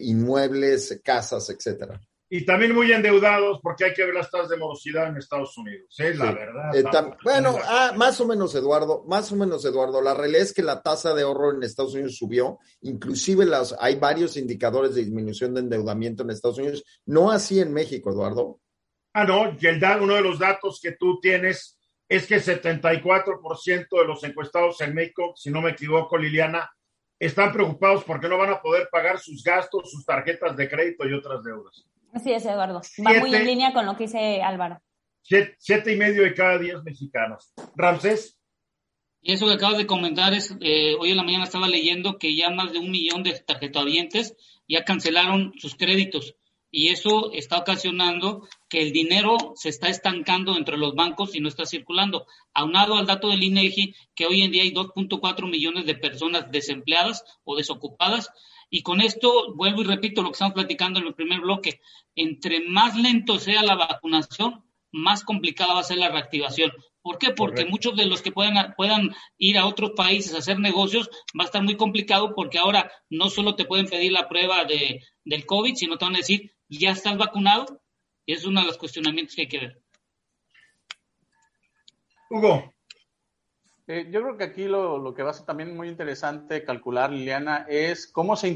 inmuebles, casas, etcétera. Y también muy endeudados porque hay que ver las tasas de morosidad en Estados Unidos, ¿eh? la verdad. Eh, bueno, ah, más o menos, Eduardo, más o menos, Eduardo. La realidad es que la tasa de ahorro en Estados Unidos subió, inclusive las, hay varios indicadores de disminución de endeudamiento en Estados Unidos, no así en México, Eduardo. Ah, no, y el, uno de los datos que tú tienes es que 74% de los encuestados en México, si no me equivoco, Liliana, están preocupados porque no van a poder pagar sus gastos, sus tarjetas de crédito y otras deudas. Así es, Eduardo. Va muy en línea con lo que dice Álvaro. Siete, y medio de cada diez mexicanos. Ramsés. Y eso que acabas de comentar es, eh, hoy en la mañana estaba leyendo que ya más de un millón de tarjetavientes ya cancelaron sus créditos y eso está ocasionando que el dinero se está estancando entre los bancos y no está circulando. Aunado al dato del INEGI que hoy en día hay 2.4 millones de personas desempleadas o desocupadas, y con esto, vuelvo y repito lo que estamos platicando en el primer bloque, entre más lento sea la vacunación, más complicada va a ser la reactivación. ¿Por qué? Porque muchos de los que puedan, puedan ir a otros países a hacer negocios va a estar muy complicado porque ahora no solo te pueden pedir la prueba de, del COVID, sino te van a decir, ya estás vacunado. Y es uno de los cuestionamientos que hay que ver. Hugo. Eh, yo creo que aquí lo, que va a ser también muy interesante calcular, Liliana, es cómo se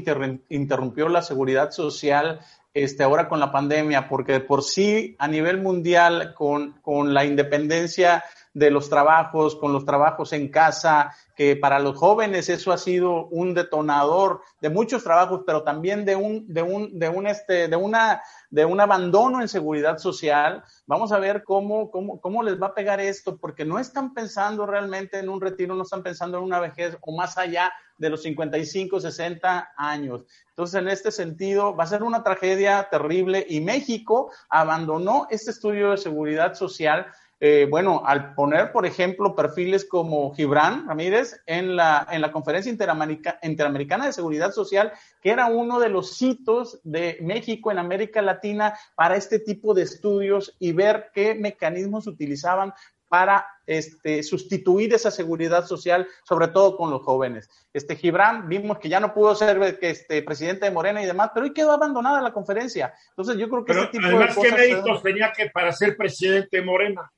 interrumpió la seguridad social este, ahora con la pandemia, porque por sí a nivel mundial, con, con la independencia de los trabajos, con los trabajos en casa, que para los jóvenes eso ha sido un detonador de muchos trabajos, pero también de un, de un, de un, este, de una, de un abandono en seguridad social. Vamos a ver cómo, cómo, cómo les va a pegar esto, porque no están pensando realmente en un retiro, no están pensando en una vejez o más allá de los 55, 60 años. Entonces, en este sentido, va a ser una tragedia terrible y México abandonó este estudio de seguridad social eh, bueno, al poner, por ejemplo, perfiles como Gibran Ramírez en la, en la Conferencia Interamericana de Seguridad Social, que era uno de los hitos de México en América Latina para este tipo de estudios y ver qué mecanismos utilizaban para este, sustituir esa seguridad social, sobre todo con los jóvenes. Este Gibran, vimos que ya no pudo ser este, presidente de Morena y demás, pero hoy quedó abandonada la conferencia. Entonces yo creo que ese tipo además, ¿qué méritos tenía que para ser presidente de Morena?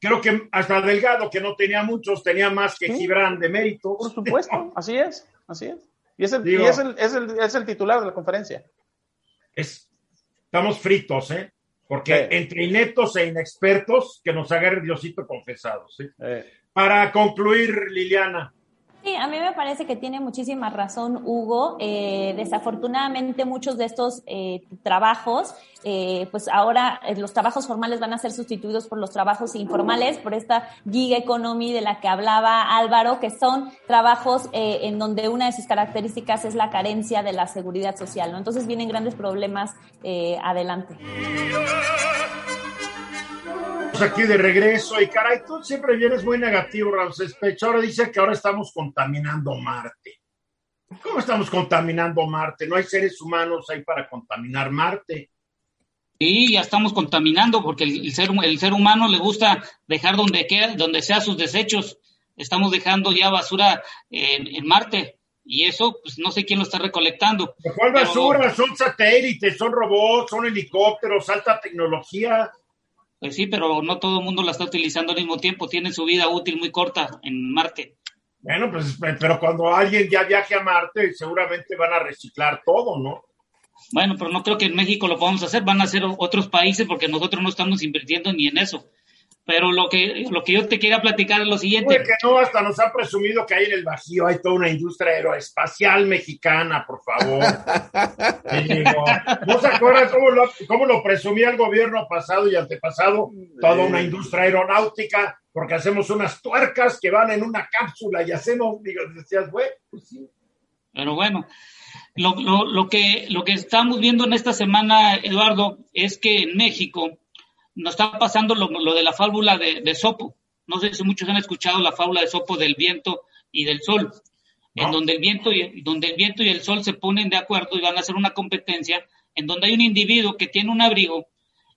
Creo que hasta Delgado, que no tenía muchos, tenía más que Gibran de mérito. Por supuesto, así es, así es. Y es el, es, el, es, el, es el, titular de la conferencia. Es, estamos fritos, ¿eh? Porque entre ineptos e inexpertos, que nos agarre Diosito confesados. ¿sí? Para concluir, Liliana, Sí, a mí me parece que tiene muchísima razón Hugo. Eh, desafortunadamente muchos de estos eh, trabajos, eh, pues ahora los trabajos formales van a ser sustituidos por los trabajos informales, por esta giga economy de la que hablaba Álvaro, que son trabajos en donde una de sus características es la carencia de la seguridad social. ¿no? Entonces vienen grandes problemas adelante aquí de regreso y caray, tú siempre vienes muy negativo, Ramsés Pecho. Ahora dice que ahora estamos contaminando Marte. ¿Cómo estamos contaminando Marte? No hay seres humanos ahí para contaminar Marte. Sí, ya estamos contaminando porque el, ser, el ser humano le gusta dejar donde, queda, donde sea sus desechos. Estamos dejando ya basura en, Marte y eso, pues no sé quién lo está recolectando. ¿Cuál basura? Son satélites, son robots, son helicópteros, alta tecnología. Pues sí, pero no todo el mundo la está utilizando al mismo tiempo, tiene su vida útil muy corta en Marte. Bueno, pues, pero cuando alguien ya viaje a Marte, seguramente van a reciclar todo, ¿no? Bueno, pero no creo que en México lo podamos hacer, van a ser otros países porque nosotros no estamos invirtiendo ni en eso. Pero lo que, lo que yo te quería platicar es lo siguiente. que no, hasta nos ha presumido que ahí en el Bajío hay toda una industria aeroespacial mexicana, por favor. ¿No se acuerdan cómo lo, cómo lo presumía el gobierno pasado y antepasado? Toda una industria aeronáutica, porque hacemos unas tuercas que van en una cápsula y hacemos, digo, decías, güey, pues sí. Pero bueno, lo, lo, lo, que, lo que estamos viendo en esta semana, Eduardo, es que en México nos está pasando lo, de la fábula de, Sopo. No sé si muchos han escuchado la fábula de Sopo del viento y del sol, en donde el viento y donde el viento y el sol se ponen de acuerdo y van a hacer una competencia, en donde hay un individuo que tiene un abrigo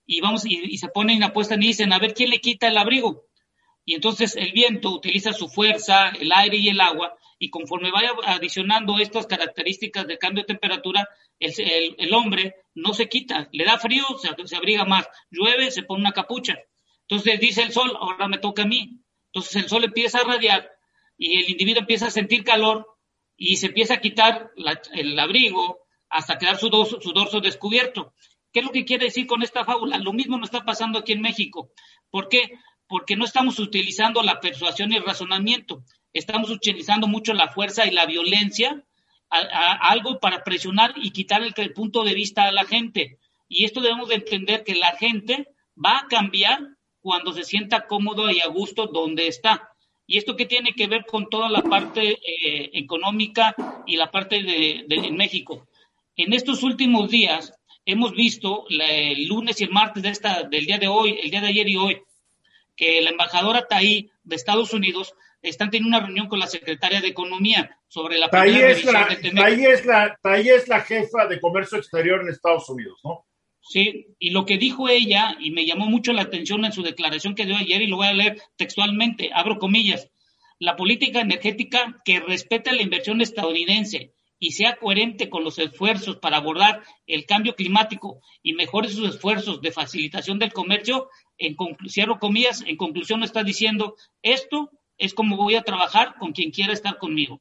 y vamos y, se ponen apuestan y dicen a ver quién le quita el abrigo. Y entonces el viento utiliza su fuerza, el aire y el agua, y conforme vaya adicionando estas características de cambio de temperatura, el, hombre no se quita, le da frío, se, abriga más, llueve, se pone una capucha. Entonces dice el sol, ahora me toca a mí. Entonces el sol empieza a radiar y el individuo empieza a sentir calor y se empieza a quitar el abrigo hasta quedar su dorso, descubierto. ¿Qué es lo que quiere decir con esta fábula? Lo mismo nos está pasando aquí en México. ¿Por qué? Porque no estamos utilizando la persuasión y el razonamiento. Estamos utilizando mucho la fuerza y la violencia algo para presionar y quitar el, punto de vista a la gente. Y esto debemos de entender que la gente va a cambiar cuando se sienta cómodo y a gusto donde está. Y esto que tiene que ver con toda la parte eh, económica y la parte de, México. En estos últimos días hemos visto el lunes y el martes de esta, del día de hoy, el día de ayer y hoy, que la embajadora Taí de Estados Unidos están teniendo una reunión con la secretaria de Economía sobre la ahí es la, ahí es la es la jefa de comercio exterior en Estados Unidos, ¿no? Sí, y lo que dijo ella, y me llamó mucho la atención en su declaración que dio ayer, y lo voy a leer textualmente, abro comillas, la política energética que respete la inversión estadounidense y sea coherente con los esfuerzos para abordar el cambio climático y mejore sus esfuerzos de facilitación del comercio, en cierro comillas, en conclusión está diciendo, esto es como voy a trabajar con quien quiera estar conmigo.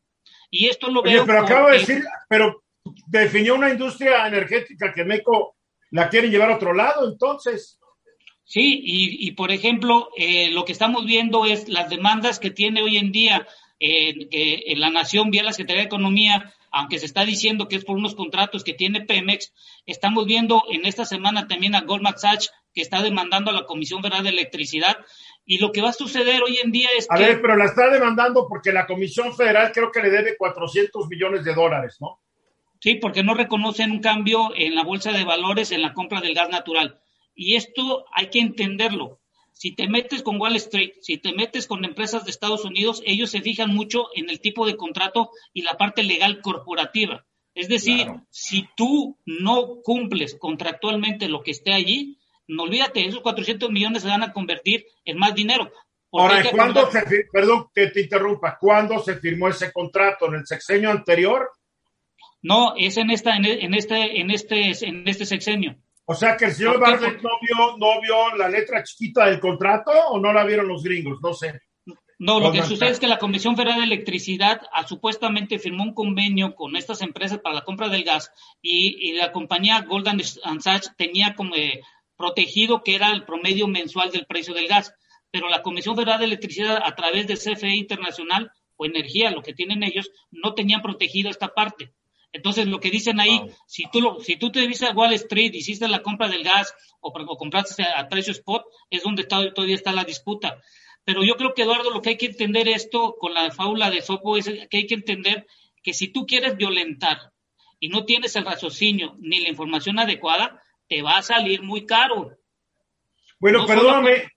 Y esto lo veo. pero acabo de decir, pero definió una industria energética que México la quiere llevar a otro lado, entonces. Sí, y, por ejemplo, eh, lo que estamos viendo es las demandas que tiene hoy en día eh, la Nación vía la Secretaría de Economía, aunque se está diciendo que es por unos contratos que tiene Pemex, estamos viendo en esta semana también a Goldman Sachs que está demandando a la Comisión Federal de Electricidad. Y lo que va a suceder hoy en día es a ver, pero la está demandando porque la Comisión Federal creo que le debe 400 millones de dólares, ¿no? Sí, porque no reconocen un cambio en la bolsa de valores en la compra del gas natural. Y esto hay que entenderlo. Si te metes con Wall Street, si te metes con empresas de Estados Unidos, ellos se fijan mucho en el tipo de contrato y la parte legal corporativa. Es decir, si tú no cumples contractualmente lo que esté allí, no olvídate, esos 400 millones se van a convertir en más dinero. Ahora, ¿cuándo se, perdón que te interrumpa, ¿cuándo se firmó ese contrato? ¿En el sexenio anterior? No, es en esta, en, este, en este, en este sexenio. O sea que el señor Bartlett no vio, no vio la letra chiquita del contrato o no la vieron los gringos, no sé. No, lo que sucede es que la Comisión Federal de Electricidad ha, supuestamente firmó un convenio con estas empresas para la compra del gas y, la compañía Golden Sachs tenía como eh, protegido que era el promedio mensual del precio del gas, pero la Comisión Federal de Electricidad a través de CFE Internacional o Energía, lo que tienen ellos, no tenían protegido esta parte. Entonces, lo que dicen ahí, si tú lo, si tú te viste a Wall Street, hiciste la compra del gas o, compraste a, precio spot, es donde todavía está la disputa. Pero yo creo que, Eduardo, lo que hay que entender esto con la fábula de Sopo es que hay que entender que si tú quieres violentar y no tienes el raciocinio ni la información adecuada, te va a salir muy caro. Bueno, perdóname,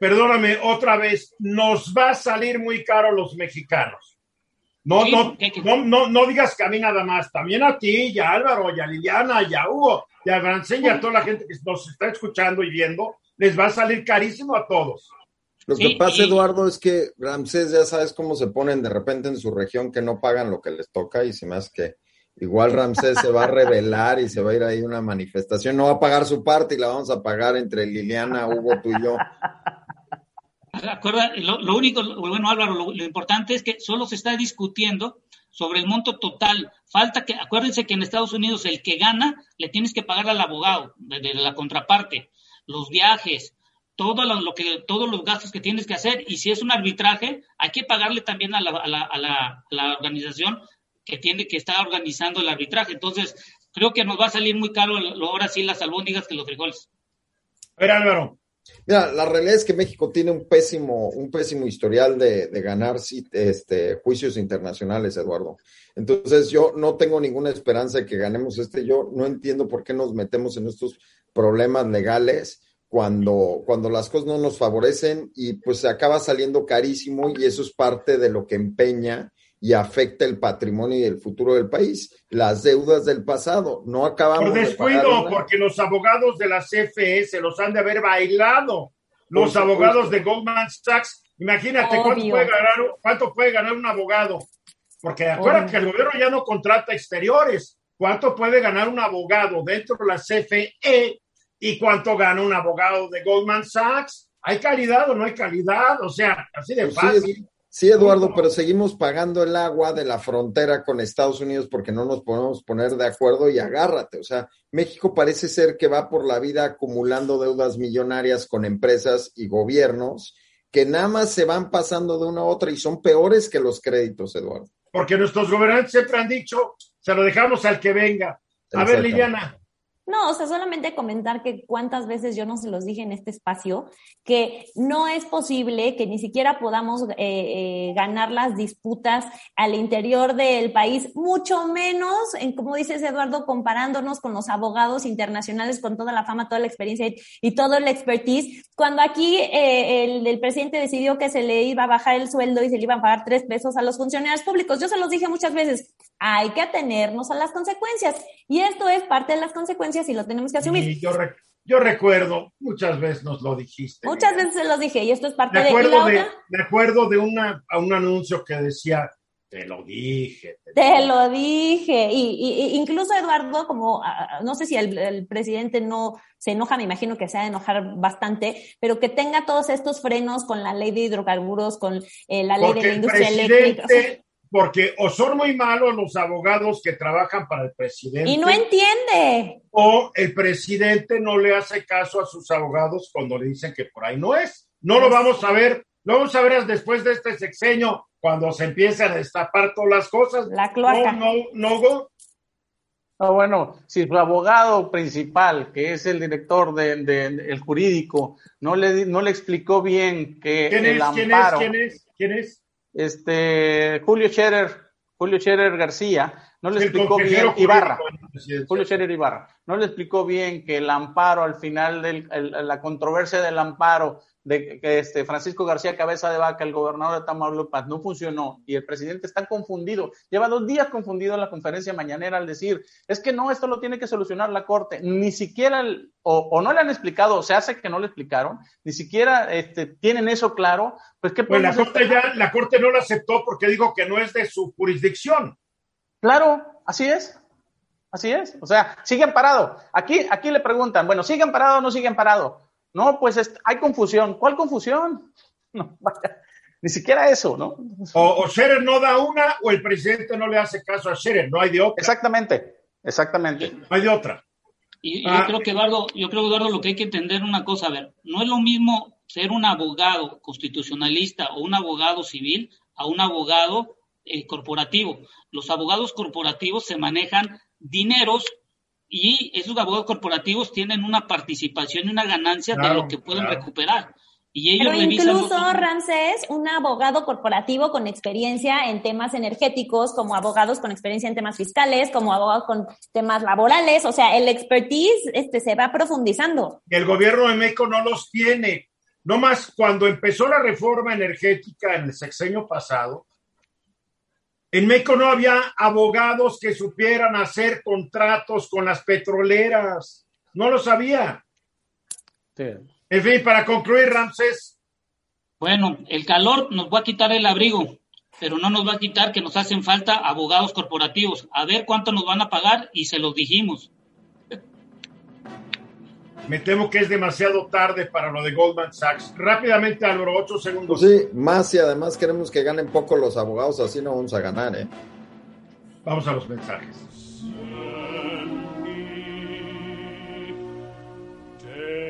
perdóname otra vez, nos va a salir muy caro los mexicanos. No, no, no, no, digas que a mí nada más, también a ti, y a Álvaro, y a Liliana, y a Hugo, y a Francén, y a toda la gente que nos está escuchando y viendo, les va a salir carísimo a todos. Lo que pasa, Eduardo, es que Ramsés ya sabes cómo se ponen de repente en su región que no pagan lo que les toca y me hace que igual Ramsés se va a revelar y se va a ir ahí una manifestación, no va a pagar su parte y la vamos a pagar entre Liliana, Hugo, tú y yo. Acuerda, lo, único, bueno Álvaro, lo, importante es que solo se está discutiendo sobre el monto total. Falta que, acuérdense que en Estados Unidos el que gana le tienes que pagar al abogado de, la contraparte, los viajes, todo lo, que, todos los gastos que tienes que hacer y si es un arbitraje hay que pagarle también a la, a la, a la, organización que tiene que estar organizando el arbitraje. Entonces creo que nos va a salir muy caro ahora sí las albóndigas que los frijoles. A ver Álvaro, Mira, la realidad es que México tiene un pésimo, un pésimo historial de, ganar este, juicios internacionales, Eduardo. Entonces, yo no tengo ninguna esperanza de que ganemos este. Yo no entiendo por qué nos metemos en estos problemas legales cuando, cuando las cosas no nos favorecen y pues se acaba saliendo carísimo y eso es parte de lo que empeña y afecta el patrimonio y el futuro del país. Las deudas del pasado, no acabamos Por descuido, porque los abogados de la CFE se los han de haber bailado. Los abogados de Goldman Sachs, imagínate cuánto puede, ganar, cuánto puede ganar un abogado. Porque acuérdate que el gobierno ya no contrata exteriores. ¿Cuánto puede ganar un abogado dentro de la CFE y cuánto gana un abogado de Goldman Sachs? ¿Hay calidad o no hay calidad? O sea, así de pues fácil. Sí, Eduardo, pero seguimos pagando el agua de la frontera con Estados Unidos porque no nos podemos poner de acuerdo y agárrate. O sea, México parece ser que va por la vida acumulando deudas millonarias con empresas y gobiernos que nada más se van pasando de una a otra y son peores que los créditos, Eduardo. Porque nuestros gobernantes siempre han dicho, se lo dejamos al que venga. A ver, Liliana. No, o sea, solamente comentar que cuántas veces yo no se los dije en este espacio, que no es posible que ni siquiera podamos eh, eh, ganar las disputas al interior del país, mucho menos, en, como dices Eduardo, comparándonos con los abogados internacionales con toda la fama, toda la experiencia y, todo el expertise. Cuando aquí eh, el, el, presidente decidió que se le iba a bajar el sueldo y se le iban a pagar tres pesos a los funcionarios públicos, yo se los dije muchas veces, hay que atenernos a las consecuencias. Y esto es parte de las consecuencias y lo tenemos que asumir. yo, yo recuerdo, muchas veces nos lo dijiste. Muchas veces se lo dije y esto es parte de... Acuerdo de, de acuerdo de una, a un anuncio que decía, te lo dije. Te, lo dije. Y, incluso Eduardo, como no sé si el, presidente no se enoja, me imagino que se va a enojar bastante, pero que tenga todos estos frenos con la ley de hidrocarburos, con eh, la ley de la industria eléctrica porque o son muy malos los abogados que trabajan para el presidente. Y no entiende. O el presidente no le hace caso a sus abogados cuando le dicen que por ahí no es. No lo vamos a ver, lo vamos a ver después de este sexenio, cuando se empiezan a destapar todas las cosas. La cloaca. No, no, no, no, bueno, si su abogado principal, que es el director del de, el jurídico, no le, no le explicó bien que ¿Quién el es, amparo... ¿Quién es? ¿Quién es? Este, Julio Scherer, Julio Scherer García, no le explicó bien, Ibarra, Julio Scherer Ibarra, no le explicó bien que el amparo al final de la controversia del amparo de que este Francisco García Cabeza de Vaca, el gobernador de Tamaulipas, no funcionó y el presidente está confundido. Lleva dos días confundido en la conferencia mañanera al decir, es que no, esto lo tiene que solucionar la Corte. Ni siquiera, o, no le han explicado, o se hace que no le explicaron, ni siquiera este, tienen eso claro. Pues, ¿qué pues la Corte ya, la Corte no lo aceptó porque dijo que no es de su jurisdicción. Claro, así es. Así es. O sea, siguen parados. Aquí, aquí le preguntan, bueno, ¿siguen parados o no siguen parados? No, pues hay confusión. ¿Cuál confusión? No, ni siquiera eso, ¿no? O, o Scherer no da una o el presidente no le hace caso a Scherer, no hay de otra. Exactamente, exactamente. No hay de otra. Y, yo creo que Eduardo, yo creo Eduardo lo que hay que entender una cosa, a ver, no es lo mismo ser un abogado constitucionalista o un abogado civil a un abogado eh, corporativo. Los abogados corporativos se manejan dineros y esos abogados corporativos tienen una participación y una ganancia de lo que pueden recuperar. Y ellos Pero incluso, Ramsés, un abogado corporativo con experiencia en temas energéticos, como abogados con experiencia en temas fiscales, como abogados con temas laborales, o sea, el expertise este, se va profundizando. El gobierno de México no los tiene. No más cuando empezó la reforma energética en el sexenio pasado, en México no había abogados que supieran hacer contratos con las petroleras. No lo sabía. En fin, para concluir, Ramsés. Bueno, el calor nos va a quitar el abrigo, pero no nos va a quitar que nos hacen falta abogados corporativos. A ver cuánto nos van a pagar y se los dijimos. Me temo que es demasiado tarde para lo de Goldman Sachs. Rápidamente, Álvaro, ocho segundos. Pues sí, más y además queremos que ganen poco los abogados, así no vamos a ganar, ¿eh? Vamos a los mensajes.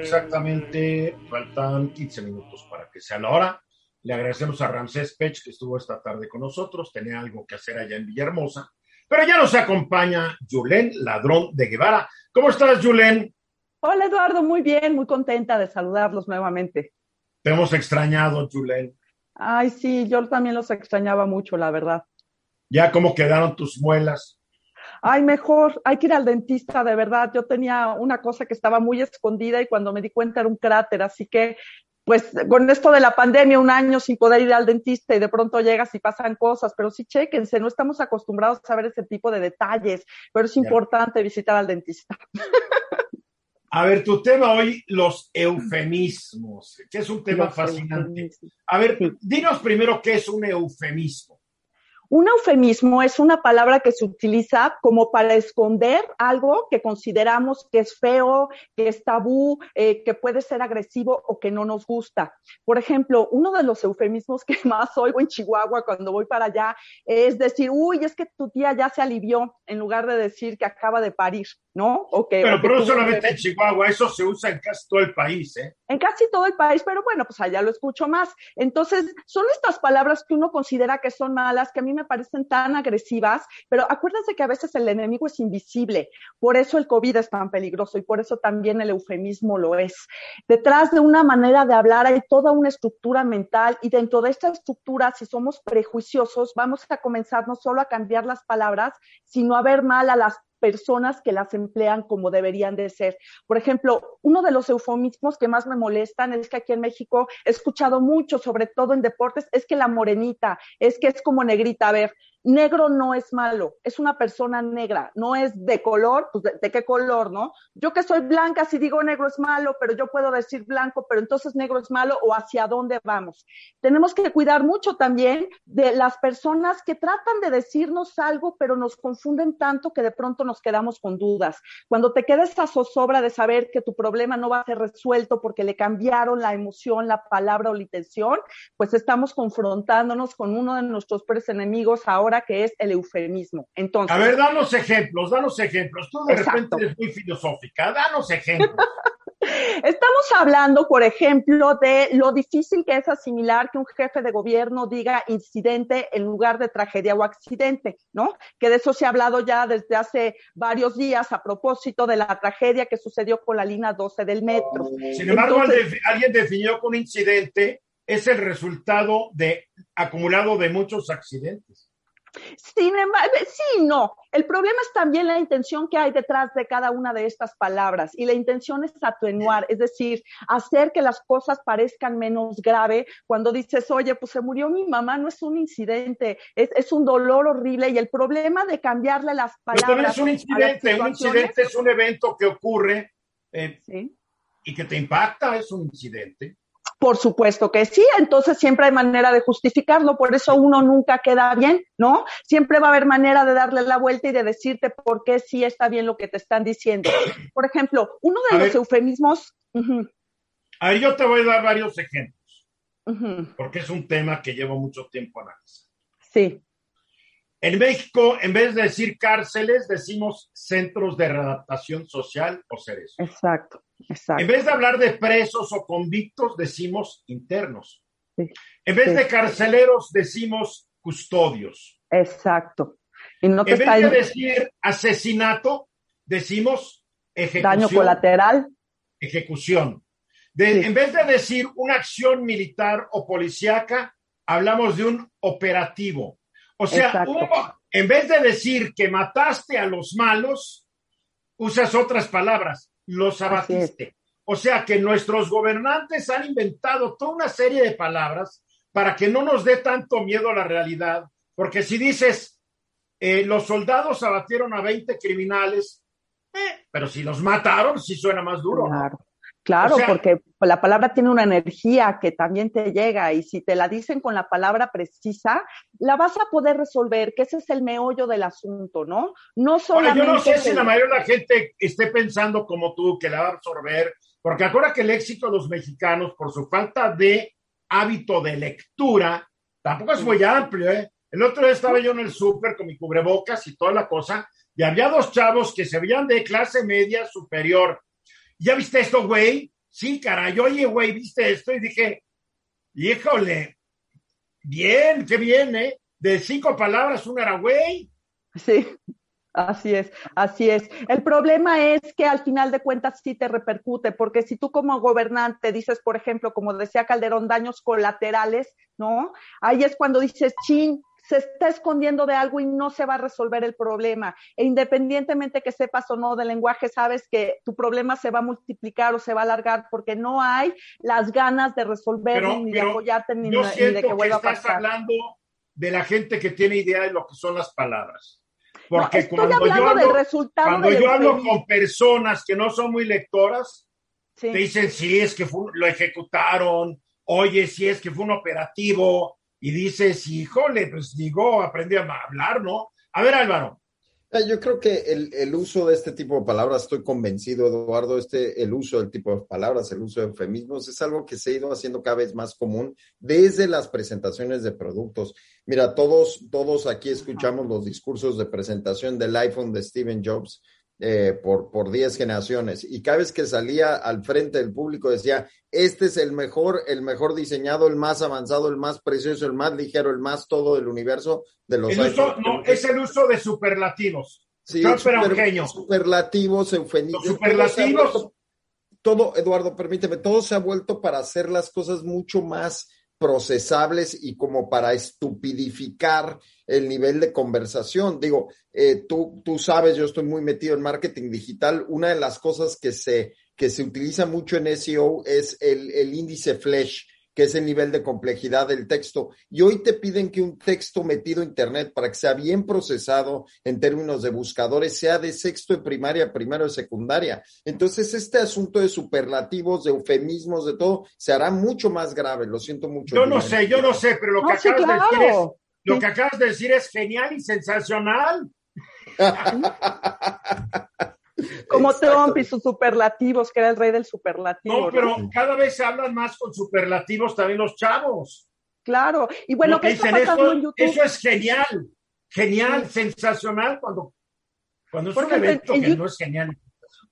Exactamente, faltan 15 minutos para que sea la hora. Le agradecemos a Ramsés Pech que estuvo esta tarde con nosotros, tenía algo que hacer allá en Villahermosa. Pero ya nos acompaña Julen Ladrón de Guevara. ¿Cómo estás, Julen? Hola Eduardo, muy bien, muy contenta de saludarlos nuevamente. Te hemos extrañado, Julen. Ay, sí, yo también los extrañaba mucho, la verdad. ¿Ya cómo quedaron tus muelas? Ay, mejor, hay que ir al dentista, de verdad. Yo tenía una cosa que estaba muy escondida y cuando me di cuenta era un cráter, así que pues con esto de la pandemia, un año sin poder ir al dentista y de pronto llegas y pasan cosas, pero sí chéquense, no estamos acostumbrados a ver ese tipo de detalles, pero es importante visitar al dentista. A ver, tu tema hoy, los eufemismos, que es un tema fascinante. A ver, dinos primero qué es un eufemismo. Un eufemismo es una palabra que se utiliza como para esconder algo que consideramos que es feo, que es tabú, eh, que puede ser agresivo o que no nos gusta. Por ejemplo, uno de los eufemismos que más oigo en Chihuahua cuando voy para allá es decir, uy, es que tu tía ya se alivió, en lugar de decir que acaba de parir, ¿no? O que, pero, no solamente en Chihuahua, eso se usa en casi todo el país, ¿eh? En casi todo el país, pero bueno, pues allá lo escucho más. Entonces, son estas palabras que uno considera que son malas, que a mí me parecen tan agresivas, pero acuérdense que a veces el enemigo es invisible. Por eso el COVID es tan peligroso y por eso también el eufemismo lo es. Detrás de una manera de hablar hay toda una estructura mental y dentro de esta estructura, si somos prejuiciosos, vamos a comenzar no solo a cambiar las palabras, sino a ver mal a las personas que las emplean como deberían de ser. Por ejemplo, uno de los eufemismos que más me molestan es que aquí en México he escuchado mucho, sobre todo en deportes, es que la morenita, es que es como negrita. A ver, negro no es malo, es una persona negra, no es de color, pues de, qué color, ¿no? Yo que soy blanca, si digo negro es malo, pero yo puedo decir blanco, pero entonces negro es malo o hacia dónde vamos. Tenemos que cuidar mucho también de las personas que tratan de decirnos algo, pero nos confunden tanto que de pronto nos quedamos con dudas. Cuando te queda esa zozobra de saber que tu problema no va a ser resuelto porque le cambiaron la emoción, la palabra o la intención, pues estamos confrontándonos con uno de nuestros peores enemigos ahora palabra que es el eufemismo. Entonces, a ver, danos ejemplos, danos ejemplos. Tú de repente eres muy filosófica, danos ejemplos. Estamos hablando, por ejemplo, de lo difícil que es asimilar que un jefe de gobierno diga incidente en lugar de tragedia o accidente, ¿no? Que de eso se ha hablado ya desde hace varios días a propósito de la tragedia que sucedió con la línea 12 del metro. Sin embargo, alguien definió que un incidente es el resultado de acumulado de muchos accidentes. Sin embargo, sí, no. El problema es también la intención que hay detrás de cada una de estas palabras. Y la intención es atenuar, es decir, hacer que las cosas parezcan menos grave cuando dices, oye, pues se murió mi mamá, no es un incidente, es, un dolor horrible. Y el problema de cambiarle las palabras. Pero es un incidente, un incidente es un evento que ocurre eh, y que te impacta, es un incidente. Por supuesto que sí, entonces siempre hay manera de justificarlo, por eso uno nunca queda bien, ¿no? Siempre va a haber manera de darle la vuelta y de decirte por qué sí está bien lo que te están diciendo. Por ejemplo, uno de los eufemismos... Ahí yo te voy a dar varios ejemplos, porque es un tema que llevo mucho tiempo analizando. Sí. En México, en vez de decir cárceles, decimos centros de readaptación social o seres. Exacto, exacto. En vez de hablar de presos o convictos, decimos internos. En vez de carceleros, decimos custodios. Exacto. Y no en vez de decir asesinato, decimos ejecución. Daño colateral. Ejecución. En vez de decir una acción militar o policíaca, hablamos de un operativo. O sea, en vez de decir que mataste a los malos, usas otras palabras, los abatiste. O sea que nuestros gobernantes han inventado toda una serie de palabras para que no nos dé tanto miedo a la realidad. Porque si dices, eh, los soldados abatieron a 20 criminales, eh, pero si los mataron, sí suena más duro. Claro, porque la palabra tiene una energía que también te llega y si te la dicen con la palabra precisa, la vas a poder resolver, que ese es el meollo del asunto, ¿no? No solamente. yo no sé si la mayoría de la gente esté pensando como tú, que la va a absorber, porque acuérdate que el éxito de los mexicanos, por su falta de hábito de lectura, tampoco es muy amplio, ¿eh? El otro día estaba yo en el súper con mi cubrebocas y toda la cosa, y había dos chavos que se veían de clase media superior ¿ya viste esto, güey? Sí, caray, oye, güey, ¿viste esto? Y dije, híjole, bien, qué bien, ¿eh? De cinco palabras, una era güey. Sí, así es, así es. El problema es que al final de cuentas sí te repercute, porque si tú como gobernante dices, por ejemplo, como decía Calderón, daños colaterales, ¿no? Ahí es cuando dices, chin, se está escondiendo de algo y no se va a resolver el problema. E independientemente que sepas o no del lenguaje, sabes que tu problema se va a multiplicar o se va a alargar porque no hay las ganas de resolverlo ni de apoyarte ni, de que vuelva a pasar. Hablando de la gente que tiene idea de lo que son las palabras. Porque cuando yo hablo, cuando yo hablo con personas que no son muy lectoras, te dicen, sí, es que lo ejecutaron, oye, sí, es que fue un operativo, y dices, híjole, pues digo, aprendí a hablar, ¿no? A ver, Álvaro. Eh, yo creo que el, uso de este tipo de palabras, estoy convencido, Eduardo, este, el uso del tipo de palabras, el uso de eufemismos, es algo que se ha ido haciendo cada vez más común desde las presentaciones de productos. Mira, todos, todos aquí escuchamos los discursos de presentación del iPhone de Steven Jobs eh, por, por 10 generaciones. Y cada vez que salía al frente del público decía, este es el mejor, el mejor diseñado, el más avanzado, el más precioso, el más ligero, el más todo del universo de los... El no, es el uso de superlativos. Sí, superlativos, eufemismos. Superlativos. todo, Eduardo, permíteme, todo se ha vuelto para hacer las cosas mucho más procesables y como para estupidificar el nivel de conversación. Digo, eh, tú, tú sabes, yo estoy muy metido en marketing digital. Una de las cosas que se, que se utiliza mucho en SEO es el, el índice Flash que es el nivel de complejidad del texto. Y hoy te piden que un texto metido a Internet para que sea bien procesado en términos de buscadores sea de sexto de primaria, primero de secundaria. Entonces, este asunto de superlativos, de eufemismos, de todo, se hará mucho más grave. Lo siento mucho. Yo no sé, yo no sé, pero lo que acabas de decir es, lo que acabas de decir es genial y sensacional. Como Trump y sus superlativos, que era el rey del superlativo. No, pero cada vez se hablan más con superlativos también los chavos. Claro, y bueno, ¿qué está pasando eso, en YouTube? Eso es genial, genial, sensacional, cuando, cuando es un evento que no es genial.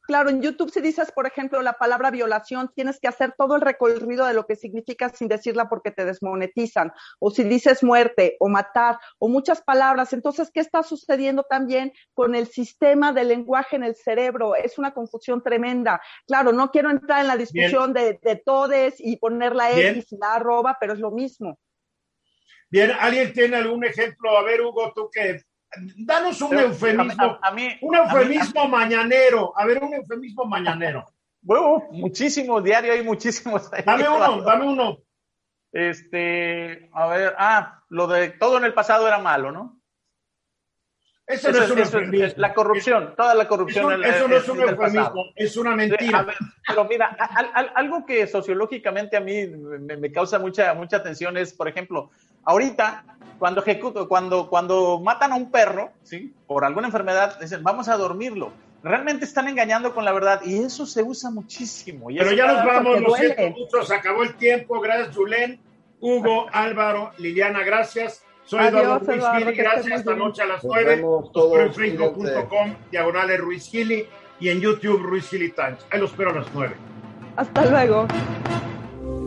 Claro, en YouTube si dices, por ejemplo, la palabra violación, tienes que hacer todo el recorrido de lo que significa sin decirla porque te desmonetizan. O si dices muerte o matar o muchas palabras. Entonces, ¿qué está sucediendo también con el sistema de lenguaje en el cerebro? Es una confusión tremenda. Claro, no quiero entrar en la discusión de, de, todes y poner la X y la arroba, pero es lo mismo. Bien, ¿alguien tiene algún ejemplo? A ver, Hugo, tú que Danos un eufemismo. un eufemismo mañanero. A ver, un eufemismo mañanero. Bueno, muchísimo diario hay muchísimos. Dame uno, dame uno. Este, a ver, ah, lo de todo en el pasado era malo, ¿no? Eso, no es un eufemismo. La corrupción, toda la corrupción. eso no es un eufemismo, es una mentira. pero mira, algo que sociológicamente a mí me, me, causa mucha, mucha atención es, por ejemplo, ahorita cuando ejecuto, cuando, cuando matan a un perro, ¿sí? Por alguna enfermedad, dicen, vamos a dormirlo. Realmente están engañando con la verdad y eso se usa muchísimo. Pero ya nos vamos, lo siento mucho, se acabó el tiempo. Gracias, Julen, Hugo, Álvaro, Liliana, gracias. Soy Eduardo Ruiz Gili, gracias. Esta noche a las nueve. en diagonales Ruiz Gili y en YouTube Ruiz Gili Times. Ahí los espero a las nueve. Hasta luego.